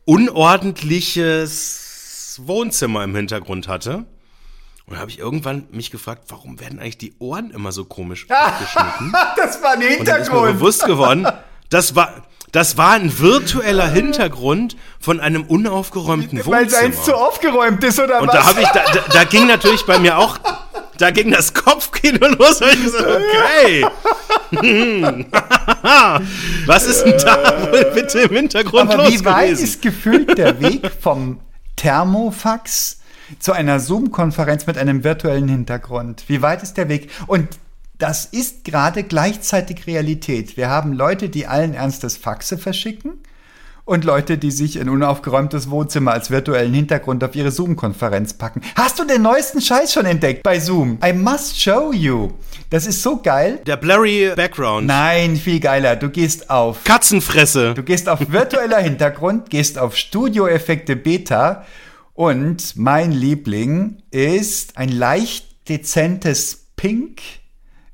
unordentliches Wohnzimmer im Hintergrund hatte. Und da habe ich irgendwann mich gefragt, warum werden eigentlich die Ohren immer so komisch abgeschnitten? Das war ein Und dann ist mir bewusst geworden, das war, Das war ein virtueller Hintergrund von einem unaufgeräumten Weil es eins zu Wohnzimmer. aufgeräumt ist, oder Und was? da habe ich, da, da, da ging natürlich bei mir auch, da ging das Kopfkino los. Und ich gesagt, okay. Was ist denn da wohl bitte im Hintergrund Aber los wie weit gewesen? ist gefühlt der Weg vom Thermofax zu einer Zoom-Konferenz mit einem virtuellen Hintergrund? Wie weit ist der Weg? Und das ist gerade gleichzeitig Realität. Wir haben Leute, die allen Ernstes Faxe verschicken und Leute, die sich ein unaufgeräumtes Wohnzimmer als virtuellen Hintergrund auf ihre Zoom-Konferenz packen. Hast du den neuesten Scheiß schon entdeckt bei Zoom? I must show you. Das ist so geil. Der blurry Background. Nein, viel geiler. Du gehst auf Katzenfresse. Du gehst auf virtueller Hintergrund, gehst auf Studioeffekte Beta und mein Liebling ist ein leicht dezentes Pink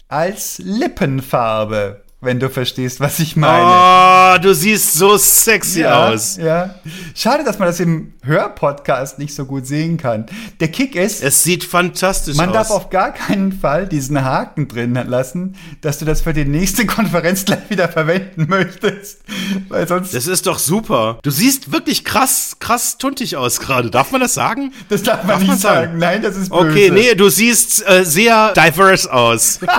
als Lippenfarbe, wenn du verstehst, was ich meine. Oh, du siehst so sexy aus. ja. Schade, dass man das im Hörpodcast nicht so gut sehen kann. Der Kick ist, Es sieht fantastisch man aus. darf auf gar keinen Fall diesen Haken drin lassen, dass du das für die nächste Konferenz gleich wieder verwenden möchtest. Weil sonst das ist doch super. Du siehst wirklich krass, krass tuntig aus gerade. Darf man das sagen? Das darf man Darf nicht man sagen? sagen. Nein, das ist böse. Okay, nee, du siehst äh, sehr diverse aus.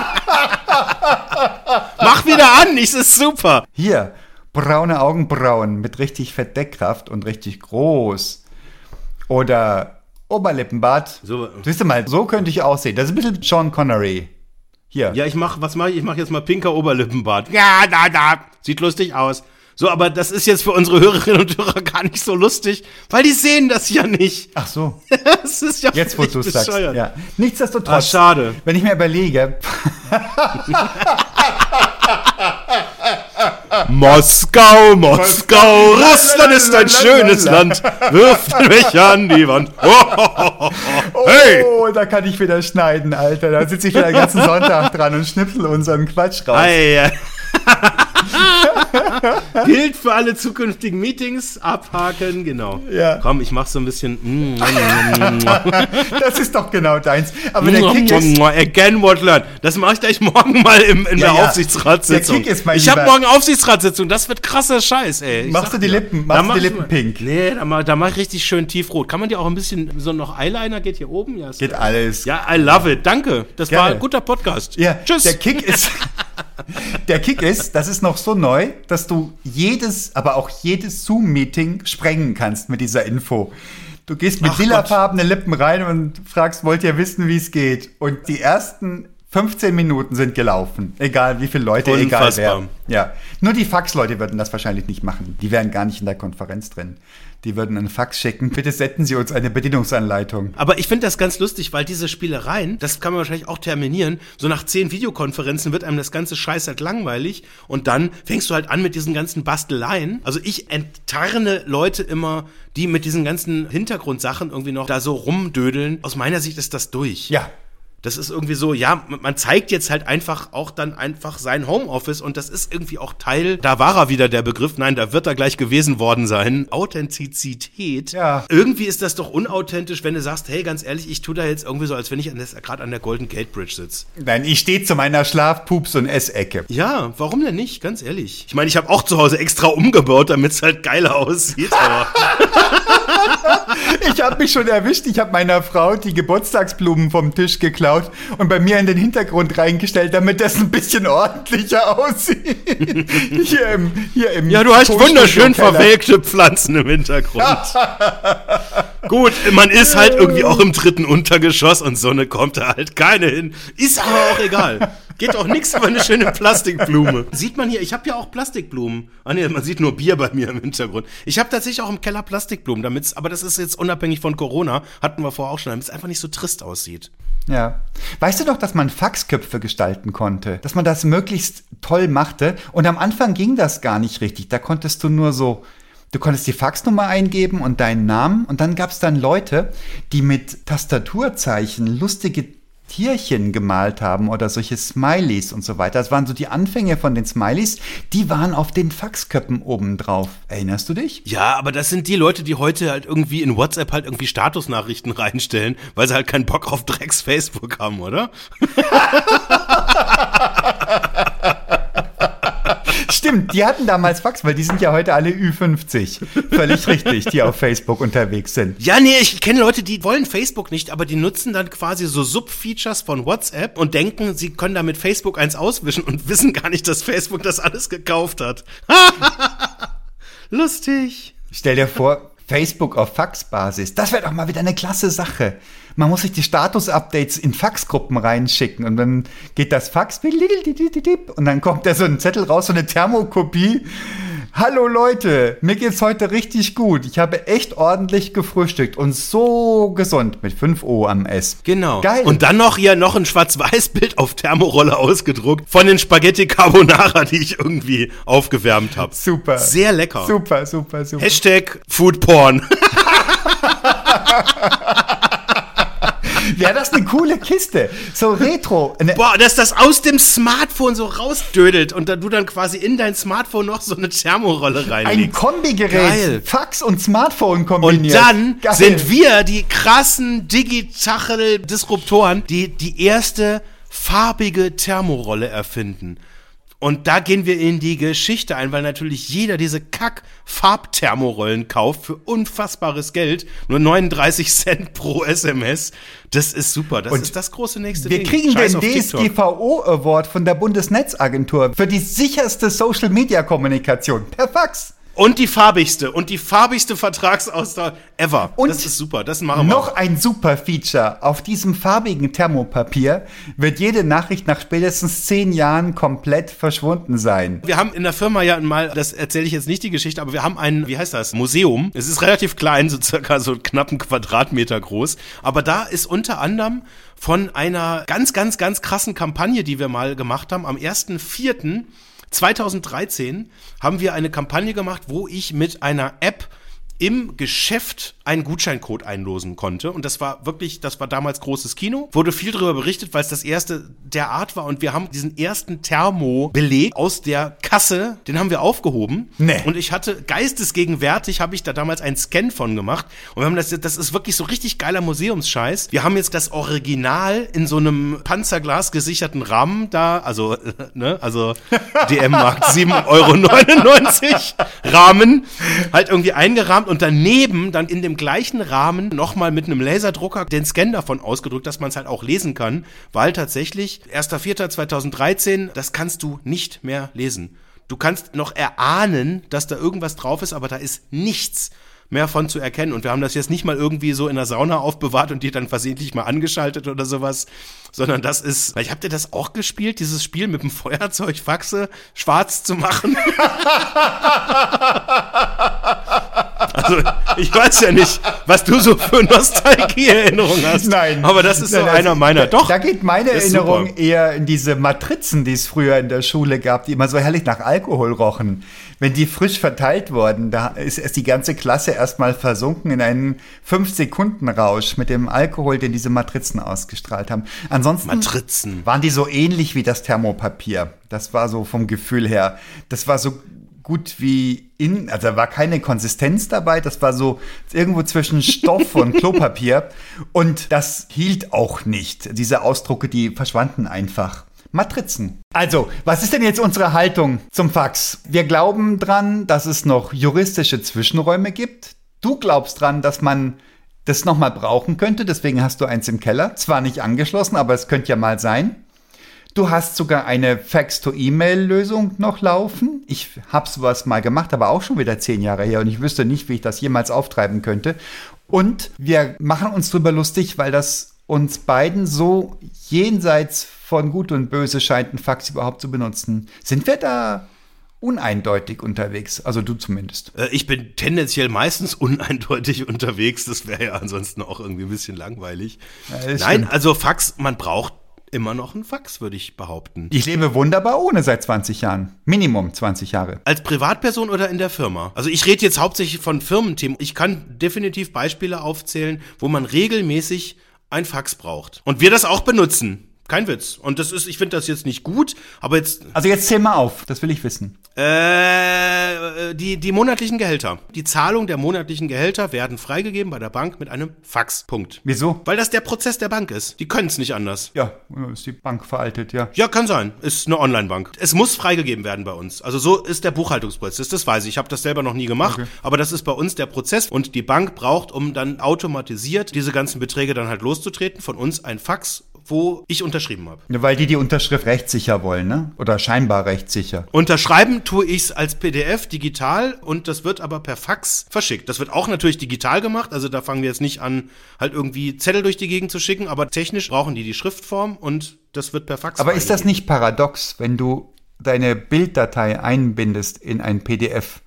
Mach wieder an, es ist super. Hier, braune Augenbrauen mit richtig Fettdeckkraft und richtig groß. Oder Oberlippenbart. So. Siehst du mal, so könnte ich aussehen. Das ist ein bisschen Sean Connery. Hier. Ja, ich mach, was mache ich? Ich mach jetzt mal pinker Oberlippenbart. Ja, da, da. Sieht lustig aus. So, aber das ist jetzt für unsere Hörerinnen und Hörer gar nicht so lustig, weil die sehen das ja nicht. Ach so, Das ist ja jetzt wo du es sagst. Ja. Nichtsdestotrotz, Ah, schade. wenn ich mir überlege, Moskau, Moskau, Russland ist ein schönes Land. Wirft mich an die Wand. Hey! oh, da kann ich wieder schneiden, Alter. Da sitze ich wieder den ganzen Sonntag dran und schnipsel unseren Quatsch raus. Ei. Gilt für alle zukünftigen Meetings. Abhaken, genau. Ja. Komm, ich mach so ein bisschen. mm, Das ist doch genau deins. Aber der Kick ist, Again what learned. Das mache ich gleich morgen mal im, in Ja, der ja. Aufsichtsratssitzung. Der Kick ist, mein ich habe morgen Aufsichtsratssitzung. Das wird krasser Scheiß, ey. Ich Machst du die dir. Lippen- machst du mach die Lippen pink? Nee, da mach, da mach ich richtig schön tiefrot. Kann man dir auch ein bisschen, so noch Eyeliner geht hier oben? Ja, geht alles. Ja, I love it. Danke. Das war Gerne. ein guter Podcast. Ja, Tschüss. Der Kick ist, der Kick ist, das ist noch so neu, dass du jedes, aber auch jedes Zoom-Meeting sprengen kannst mit dieser Info. Du gehst mit lilafarbenen Lippen rein und fragst, wollt ihr wissen, wie es geht? Und die ersten 15 Minuten sind gelaufen. Egal wie viele Leute, egal Unfassbar. wer. Ja. Nur die Fax-Leute würden das wahrscheinlich nicht machen. Die wären gar nicht in der Konferenz drin. Die würden einen Fax schicken. Bitte senden Sie uns eine Bedienungsanleitung. Aber ich finde das ganz lustig, weil diese Spielereien, das kann man wahrscheinlich auch terminieren, so nach zehn Videokonferenzen wird einem das ganze Scheiß halt langweilig und dann fängst du halt an mit diesen ganzen Basteleien. Also ich enttarne Leute immer, die mit diesen ganzen Hintergrundsachen irgendwie noch da so rumdödeln. Aus meiner Sicht ist das durch. Ja. Das ist irgendwie so, ja, man zeigt jetzt halt einfach auch dann einfach sein Homeoffice und das ist irgendwie auch Teil, da war er wieder der Begriff, nein, da wird er gleich gewesen worden sein, Authentizität. Ja. Irgendwie ist das doch unauthentisch, wenn du sagst, hey, ganz ehrlich, ich tue da jetzt irgendwie so, als wenn ich gerade an der Golden Gate Bridge sitze. Nein, ich stehe zu meiner Schlaf-, Pups- und Essecke. Ja, warum denn nicht, ganz ehrlich. Ich meine, ich habe auch zu Hause extra umgebaut, damit es halt geiler aussieht, aber Ich habe mich schon erwischt. Ich habe meiner Frau die Geburtstagsblumen vom Tisch geklaut und bei mir in den Hintergrund reingestellt, damit das ein bisschen ordentlicher aussieht. Hier im, hier im ja, du hast wunderschön verwelkte Pflanzen im Hintergrund. Gut, man ist halt irgendwie auch im dritten Untergeschoss und so eine kommt da halt keine hin. Ist aber auch egal. Geht auch nichts über eine schöne Plastikblume. Sieht man hier, ich habe ja auch Plastikblumen. Ah nee, man sieht nur Bier bei mir im Hintergrund. Ich habe tatsächlich auch im Keller Plastikblumen, damit's, aber das ist jetzt unabhängig von Corona, hatten wir vorher auch schon, damit es einfach nicht so trist aussieht. Ja. Weißt du doch, dass man Faxköpfe gestalten konnte? Dass man das möglichst toll machte. Und am Anfang ging das gar nicht richtig. Da konntest du nur so, du konntest die Faxnummer eingeben und deinen Namen. Und dann gab es dann Leute, die mit Tastaturzeichen lustige Tierchen gemalt haben oder solche Smileys und so weiter. Das waren so die Anfänge von den Smileys. Die waren auf den Faxköppen oben drauf. Erinnerst du dich? Ja, aber das sind die Leute, die heute halt irgendwie in WhatsApp halt irgendwie Statusnachrichten reinstellen, weil sie halt keinen Bock auf Drecks Facebook haben, oder? Stimmt, die hatten damals Fax, weil die sind ja heute alle Ü50. Völlig richtig, die auf Facebook unterwegs sind. Ja, nee, ich kenne Leute, die wollen Facebook nicht, aber die nutzen dann quasi so Sub-Features von WhatsApp und denken, sie können damit Facebook eins auswischen und wissen gar nicht, dass Facebook das alles gekauft hat. Lustig. Stell dir vor, Facebook auf Faxbasis. Das wäre doch mal wieder eine klasse Sache. Man muss sich die Status-Updates in Faxgruppen reinschicken und dann geht das Fax und dann kommt da so ein Zettel raus, so eine Thermokopie. Hallo Leute, mir geht's heute richtig gut. Ich habe echt ordentlich gefrühstückt und so gesund mit 5 O am S. Genau. Geil. Und dann noch hier noch ein Schwarz-Weiß-Bild auf Thermorolle ausgedruckt von den Spaghetti Carbonara, die ich irgendwie aufgewärmt habe. Super. Sehr lecker. Super, super, super. Hashtag Foodporn. Wäre das eine coole Kiste? So retro. Boah, dass das aus dem Smartphone so rausdödelt und dann du dann quasi in dein Smartphone noch so eine Thermorolle ein reinlegst. Kombigerät. Geil. Fax und Smartphone Und kombiniert. dann Geil. sind wir die krassen digitale Disruptoren, die die erste farbige Thermorolle erfinden. Und da gehen wir in die Geschichte ein, weil natürlich jeder diese Kack-Farbthermorollen kauft für unfassbares Geld. Nur 39 Cent pro SMS. Das ist super. Das Und ist das große nächste Wir Ding. kriegen Scheiß den auf TikTok. DSGVO Award von der Bundesnetzagentur für die sicherste Social Media Kommunikation per Fax. Und die farbigste. Und die farbigste Vertragsaustausch ever. Und das ist super. Das machen wir. Noch ein super Feature. Auf diesem farbigen Thermopapier wird jede Nachricht nach spätestens zehn Jahren komplett verschwunden sein. Wir haben in der Firma ja mal, das erzähle ich jetzt nicht die Geschichte, aber wir haben ein, wie heißt das, Museum. Es ist relativ klein, so circa so knapp einen Quadratmeter groß. Aber da ist unter anderem von einer ganz, ganz, ganz krassen Kampagne, die wir mal gemacht haben, am 1.4. 2013 haben wir eine Kampagne gemacht, wo ich mit einer App im Geschäft einen Gutscheincode einlosen konnte. Und das war wirklich, das war damals großes Kino. Wurde viel darüber berichtet, weil es das erste der Art war. Und wir haben diesen ersten Thermo-Beleg aus der Kasse, den haben wir aufgehoben. Nee. Und ich hatte geistesgegenwärtig, habe ich da damals einen Scan von gemacht. Und wir haben das, das ist wirklich so richtig geiler Museumsscheiß. Wir haben jetzt das Original in so einem Panzerglas gesicherten Rahmen da, also, ne, also DM-Markt 7,99 Euro Rahmen, halt irgendwie eingerahmt und daneben dann in dem gleichen Rahmen nochmal mit einem Laserdrucker den Scan davon ausgedrückt, dass man es halt auch lesen kann, weil tatsächlich 1.4.2013, das kannst du nicht mehr lesen. Du kannst noch erahnen, dass da irgendwas drauf ist, aber da ist nichts mehr von zu erkennen. Und wir haben das jetzt nicht mal irgendwie so in der Sauna aufbewahrt und die dann versehentlich mal angeschaltet oder sowas, sondern das ist, ich habt ihr das auch gespielt, dieses Spiel mit dem Feuerzeug Faxe schwarz zu machen? Also, ich weiß ja nicht, was du so für Nostalgie-Erinnerungen hast. Nein. Aber das ist so Nein, einer meiner. Doch. Da geht meine Erinnerung super. eher in diese Matrizen, die es früher in der Schule gab, die immer so herrlich nach Alkohol rochen. Wenn die frisch verteilt wurden, da ist erst die ganze Klasse erstmal versunken in einen 5-Sekunden-Rausch mit dem Alkohol, den diese Matrizen ausgestrahlt haben. Ansonsten Matrizen. waren die so ähnlich wie das Thermopapier. Das war so vom Gefühl her. Das war so gut wie in, also da war keine Konsistenz dabei, das war so irgendwo zwischen Stoff und Klopapier und das hielt auch nicht. Diese Ausdrucke, die verschwanden einfach. Matrizen. Also, was ist denn jetzt unsere Haltung zum Fax? Wir glauben dran, dass es noch juristische Zwischenräume gibt. Du glaubst dran, dass man das nochmal brauchen könnte, deswegen hast du eins im Keller. Zwar nicht angeschlossen, aber es könnte ja mal sein. Du hast sogar eine Fax-to-E-Mail-Lösung noch laufen. Ich habe sowas mal gemacht, aber auch schon wieder zehn Jahre her und ich wüsste nicht, wie ich das jemals auftreiben könnte. Und wir machen uns drüber lustig, weil das uns beiden so jenseits von Gut und Böse scheint, ein Fax überhaupt zu benutzen. Sind wir da uneindeutig unterwegs? Also du zumindest. Äh, Ich bin tendenziell meistens uneindeutig unterwegs. Das wäre ja ansonsten auch irgendwie ein bisschen langweilig. das Nein, stimmt. also Fax, man braucht immer noch ein Fax, würde ich behaupten. Ich lebe wunderbar ohne seit 20 Jahren. Minimum 20 Jahre. Als Privatperson oder in der Firma? Also ich rede jetzt hauptsächlich von Firmenthemen. Ich kann definitiv Beispiele aufzählen, wo man regelmäßig ein Fax braucht. Und wir das auch benutzen. Kein Witz. Und das ist, ich finde das jetzt nicht gut, aber jetzt Also jetzt zähl mal auf, das will ich wissen. äh, die, die monatlichen Gehälter. Die Zahlung der monatlichen Gehälter werden freigegeben bei der Bank mit einem Fax. Punkt. Wieso? Weil das der Prozess der Bank ist. Die können es nicht anders. Ja, ist die Bank veraltet, ja. Ja, kann sein. Ist eine Online-Bank. Es muss freigegeben werden bei uns. Also so ist der Buchhaltungsprozess. Das weiß ich. Ich habe das selber noch nie gemacht, aber das ist bei uns der Prozess. Und die Bank braucht, um dann automatisiert diese ganzen Beträge dann halt loszutreten, von uns ein Fax, wo ich unterschrieben habe. Weil die die Unterschrift rechtssicher wollen, ne? Oder scheinbar rechtssicher. Unterschreiben tue ich es als PDF digital und das wird aber per Fax verschickt. Das wird auch natürlich digital gemacht, also da fangen wir jetzt nicht an, halt irgendwie Zettel durch die Gegend zu schicken, aber technisch brauchen die die Schriftform und das wird per Fax. Aber ist das nicht paradox, wenn du deine Bilddatei einbindest in ein PDF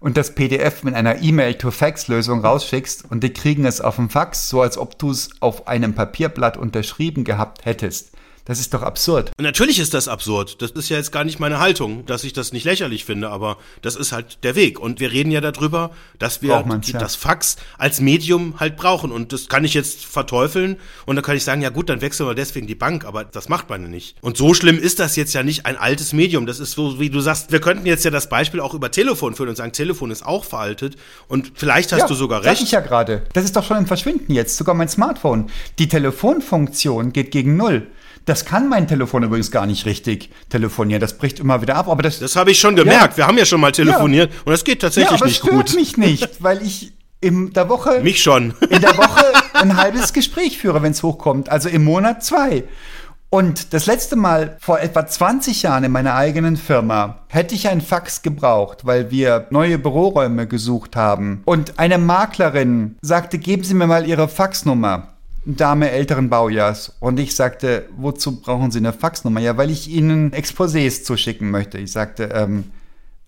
und das PDF mit einer E-Mail-to-Fax-Lösung rausschickst und die kriegen es auf dem Fax, so als ob du es auf einem Papierblatt unterschrieben gehabt hättest? Das ist doch absurd. Natürlich ist das absurd. Das ist ja jetzt gar nicht meine Haltung, dass ich das nicht lächerlich finde, aber das ist halt der Weg. Und wir reden ja darüber, dass wir die, ja. das Fax als Medium halt brauchen. Und das kann ich jetzt verteufeln und dann kann ich sagen, ja gut, dann wechseln wir deswegen die Bank, aber das macht man ja nicht. Und so schlimm ist das jetzt ja nicht ein altes Medium. Das ist so, wie du sagst, wir könnten jetzt ja das Beispiel auch über Telefon führen und sagen, Telefon ist auch veraltet. Und vielleicht hast ja, du sogar Sag recht. ich ja gerade. Das ist doch schon im Verschwinden jetzt, sogar mein Smartphone. Die Telefonfunktion geht gegen Null. Das kann mein Telefon übrigens gar nicht richtig telefonieren. Das bricht immer wieder ab. Aber das, Das habe ich schon gemerkt. Wir haben ja schon mal telefoniert und das geht ja, tatsächlich aber es nicht stört gut. mich nicht, weil ich in der Woche Mich schon. in der Woche ein halbes Gespräch führe, wenn es hochkommt. Also im Monat zwei. Und das letzte Mal vor etwa 20 Jahren in meiner eigenen Firma hätte ich ein Fax gebraucht, weil wir neue Büroräume gesucht haben. Und eine Maklerin sagte, geben Sie mir mal Ihre Faxnummer. Dame älteren Baujahrs. Und ich sagte, wozu brauchen Sie eine Faxnummer? Ja, weil ich Ihnen Exposés zuschicken möchte. Ich sagte, ähm,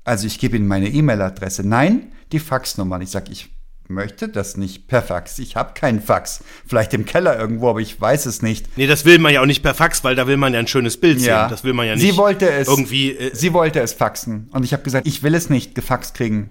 also ich gebe Ihnen meine E-Mail-Adresse. Nein, die Faxnummer. Und ich sage, ich möchte das nicht per Fax. Ich habe keinen Fax. Vielleicht im Keller irgendwo, aber ich weiß es nicht. Nee, das will man ja auch nicht per Fax, weil da will man ja ein schönes Bild sehen. Das will man ja nicht. Sie wollte es. irgendwie. Äh, sie wollte es faxen. Und ich habe gesagt, ich will es nicht gefaxt kriegen.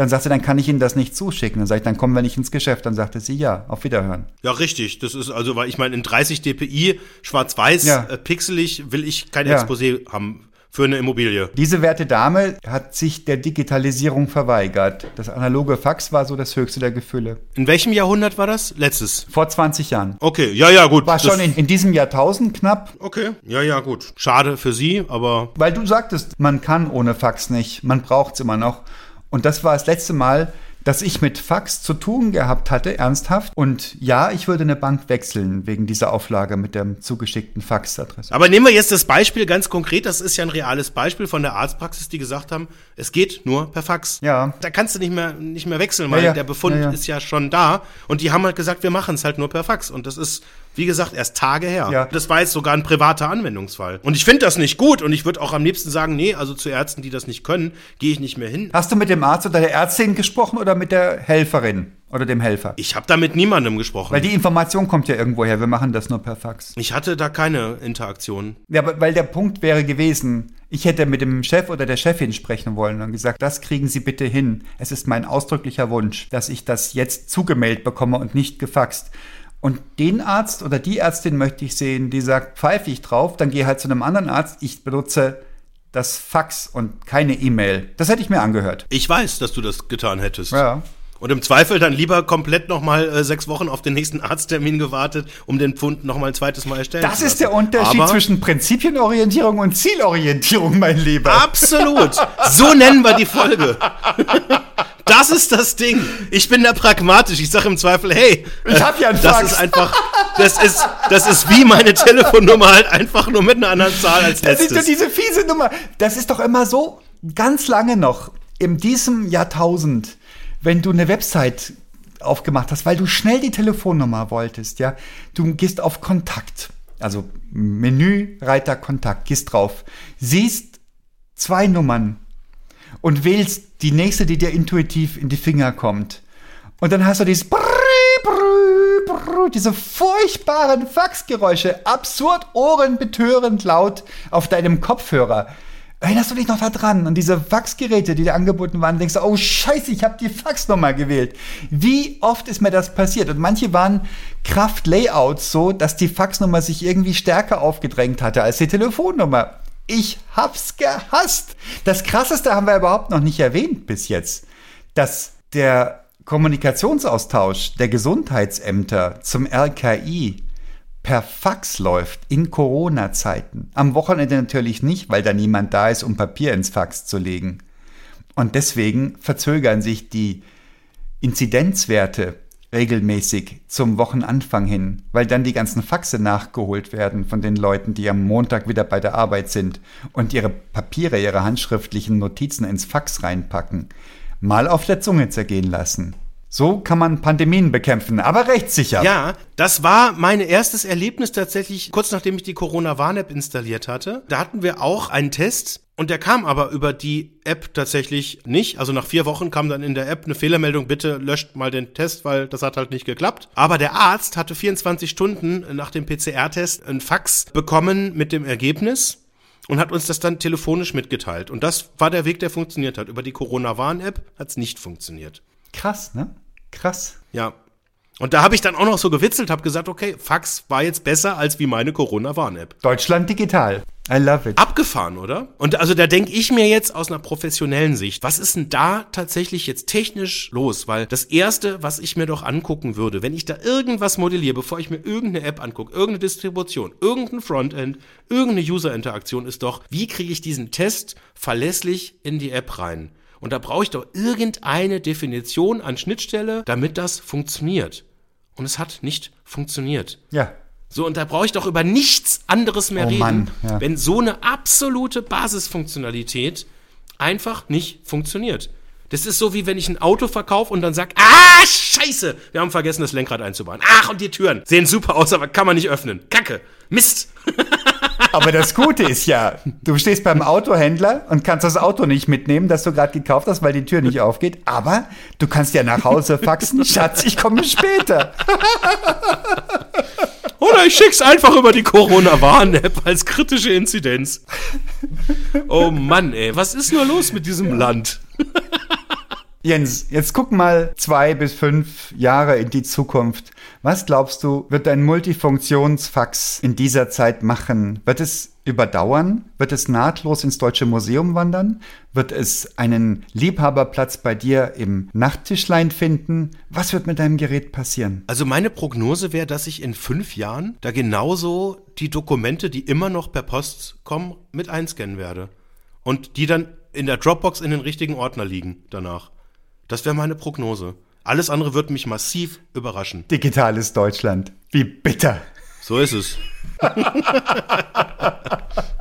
Dann sagte sie, dann kann ich Ihnen das nicht zuschicken. Dann sage ich, dann kommen wir nicht ins Geschäft. Dann sagte sie, ja, auf Wiederhören. ja, richtig. Das ist also, weil ich meine, in 30 dpi, schwarz-weiß, Ja. äh, pixelig, will ich kein Ja. Exposé haben für eine Immobilie. Diese werte Dame hat sich der Digitalisierung verweigert. Das analoge Fax war so das höchste der Gefühle. In welchem Jahrhundert war das? Letztes. Vor 20 Jahren. Okay, ja, ja, gut. War Das- schon in, in diesem Jahrtausend knapp. Okay, ja, ja, gut. Schade für Sie, aber Weil du sagtest, man kann ohne Fax nicht, man braucht es immer noch. Und das war das letzte Mal, dass ich mit Fax zu tun gehabt hatte, ernsthaft. Und ja, ich würde eine Bank wechseln wegen dieser Auflage mit der zugeschickten Faxadresse. Aber nehmen wir jetzt das Beispiel ganz konkret. Das ist ja ein reales Beispiel von der Arztpraxis, die gesagt haben, es geht nur per Fax. Ja. Da kannst du nicht mehr, nicht mehr wechseln, weil Ja, ja. der Befund Ja, ist ja schon da. Und die haben halt gesagt, wir machen es halt nur per Fax. Und das ist, wie gesagt, erst Tage her. Ja. Das war jetzt sogar ein privater Anwendungsfall. Und ich finde das nicht gut. Und ich würde auch am liebsten sagen, nee, also zu Ärzten, die das nicht können, gehe ich nicht mehr hin. Hast du mit dem Arzt oder der Ärztin gesprochen oder mit der Helferin oder dem Helfer? Ich habe da mit niemandem gesprochen. Weil die Information kommt ja irgendwo her, wir machen das nur per Fax. ich hatte da keine Interaktion. Ja, aber weil der Punkt wäre gewesen, ich hätte mit dem Chef oder der Chefin sprechen wollen und gesagt, das kriegen Sie bitte hin. Es ist mein ausdrücklicher Wunsch, dass ich das jetzt zugemailt bekomme und nicht gefaxt. Und den Arzt oder die Ärztin möchte ich sehen, die sagt, pfeife ich drauf, dann gehe halt zu einem anderen Arzt, ich benutze das Fax und keine E-Mail. Das hätte ich mir angehört. Ich weiß, dass du das getan hättest. Ja. Und im Zweifel dann lieber komplett nochmal äh, sechs Wochen auf den nächsten Arzttermin gewartet, um den Pfund nochmal ein zweites Mal erstellen Das zu ist der. Unterschied Aber zwischen Prinzipienorientierung und Zielorientierung, mein Lieber. Absolut. So nennen wir die Folge. Das ist das Ding. Ich bin da pragmatisch. Ich sage im Zweifel, hey, Ich hab ja einen das Fax. ist einfach, das ist, das ist wie meine Telefonnummer halt einfach nur mit einer anderen Zahl als Das ist letztes. diese fiese Nummer. Das ist doch immer so ganz lange noch in diesem Jahrtausend, wenn du eine Website aufgemacht hast, weil du schnell die Telefonnummer wolltest, ja. Du gehst auf Kontakt, also Menü, Reiter Kontakt, gehst drauf, siehst zwei Nummern und wählst die nächste, die dir intuitiv in die Finger kommt. Und dann hast du dieses Brrr, brrr, brrr, diese furchtbaren Faxgeräusche, absurd ohrenbetörend laut auf deinem Kopfhörer. Erinnerst du dich noch da dran? Und diese Faxgeräte, die da angeboten waren, denkst du, oh scheiße, ich habe die Faxnummer gewählt. Wie oft ist mir das passiert? Und manche waren Kraft-Layouts so, dass die Faxnummer sich irgendwie stärker aufgedrängt hatte als die Telefonnummer. Ich hab's gehasst. Das krasseste haben wir überhaupt noch nicht erwähnt bis jetzt, dass der Kommunikationsaustausch der Gesundheitsämter zum RKI per Fax läuft in Corona-Zeiten. Am Wochenende natürlich nicht, weil da niemand da ist, um Papier ins Fax zu legen. Und deswegen verzögern sich die Inzidenzwerte regelmäßig zum Wochenanfang hin, weil dann die ganzen Faxe nachgeholt werden von den Leuten, die am Montag wieder bei der Arbeit sind und ihre Papiere, ihre handschriftlichen Notizen ins Fax reinpacken. Mal auf der Zunge zergehen lassen. So kann man Pandemien bekämpfen, aber rechtssicher. Ja, das war mein erstes Erlebnis tatsächlich, kurz nachdem ich die Corona-Warn-App installiert hatte. Da hatten wir auch einen Test und der kam aber über die App tatsächlich nicht. Also nach vier Wochen kam dann in der App eine Fehlermeldung, bitte löscht mal den Test, weil das hat halt nicht geklappt. Aber der Arzt hatte 24 Stunden nach dem PCR-Test ein Fax bekommen mit dem Ergebnis und hat uns das dann telefonisch mitgeteilt. Und das war der Weg, der funktioniert hat. Über die Corona-Warn-App hat es nicht funktioniert. Krass, ne? Krass. Ja. Und da habe ich dann auch noch so gewitzelt, habe gesagt, okay, Fax war jetzt besser als wie meine Corona-Warn-App. Deutschland digital. I love it. Abgefahren, oder? Und also da denke ich mir jetzt aus einer professionellen Sicht, was ist denn da tatsächlich jetzt technisch los? Weil das Erste, was ich mir doch angucken würde, wenn ich da irgendwas modelliere, bevor ich mir irgendeine App angucke, irgendeine Distribution, irgendein Frontend, irgendeine User-Interaktion, ist doch, wie kriege ich diesen Test verlässlich in die App rein? Und da brauche ich doch irgendeine Definition an Schnittstelle, damit das funktioniert. Und es hat nicht funktioniert. Ja. So, und da brauche ich doch über nichts anderes mehr Oh reden, Mann, ja. wenn so eine absolute Basisfunktionalität einfach nicht funktioniert. Das ist so, wie wenn ich ein Auto verkaufe und dann sag, ah, scheiße, wir haben vergessen, das Lenkrad einzubauen. Ach, und die Türen sehen super aus, aber kann man nicht öffnen. Kacke, Mist. Aber das Gute ist ja, du stehst beim Autohändler und kannst das Auto nicht mitnehmen, das du gerade gekauft hast, weil die Tür nicht aufgeht. Aber du kannst ja nach Hause faxen, Schatz, ich komme später. Oder ich schick's einfach über die Corona-Warn-App als kritische Inzidenz. Oh Mann, ey, was ist nur los mit diesem Land? Jens, jetzt guck mal zwei bis fünf Jahre in die Zukunft. Was glaubst du, wird ein Multifunktionsfax in dieser Zeit machen? Wird es überdauern? Wird es nahtlos ins Deutsche Museum wandern? Wird es einen Liebhaberplatz bei dir im Nachttischlein finden? Was wird mit deinem Gerät passieren? Also meine Prognose wäre, dass ich in fünf Jahren da genauso die Dokumente, die immer noch per Post kommen, mit einscannen werde. Und die dann in der Dropbox in den richtigen Ordner liegen danach. Das wäre meine Prognose. Alles andere wird mich massiv überraschen. Digitales Deutschland. Wie bitter. So ist es.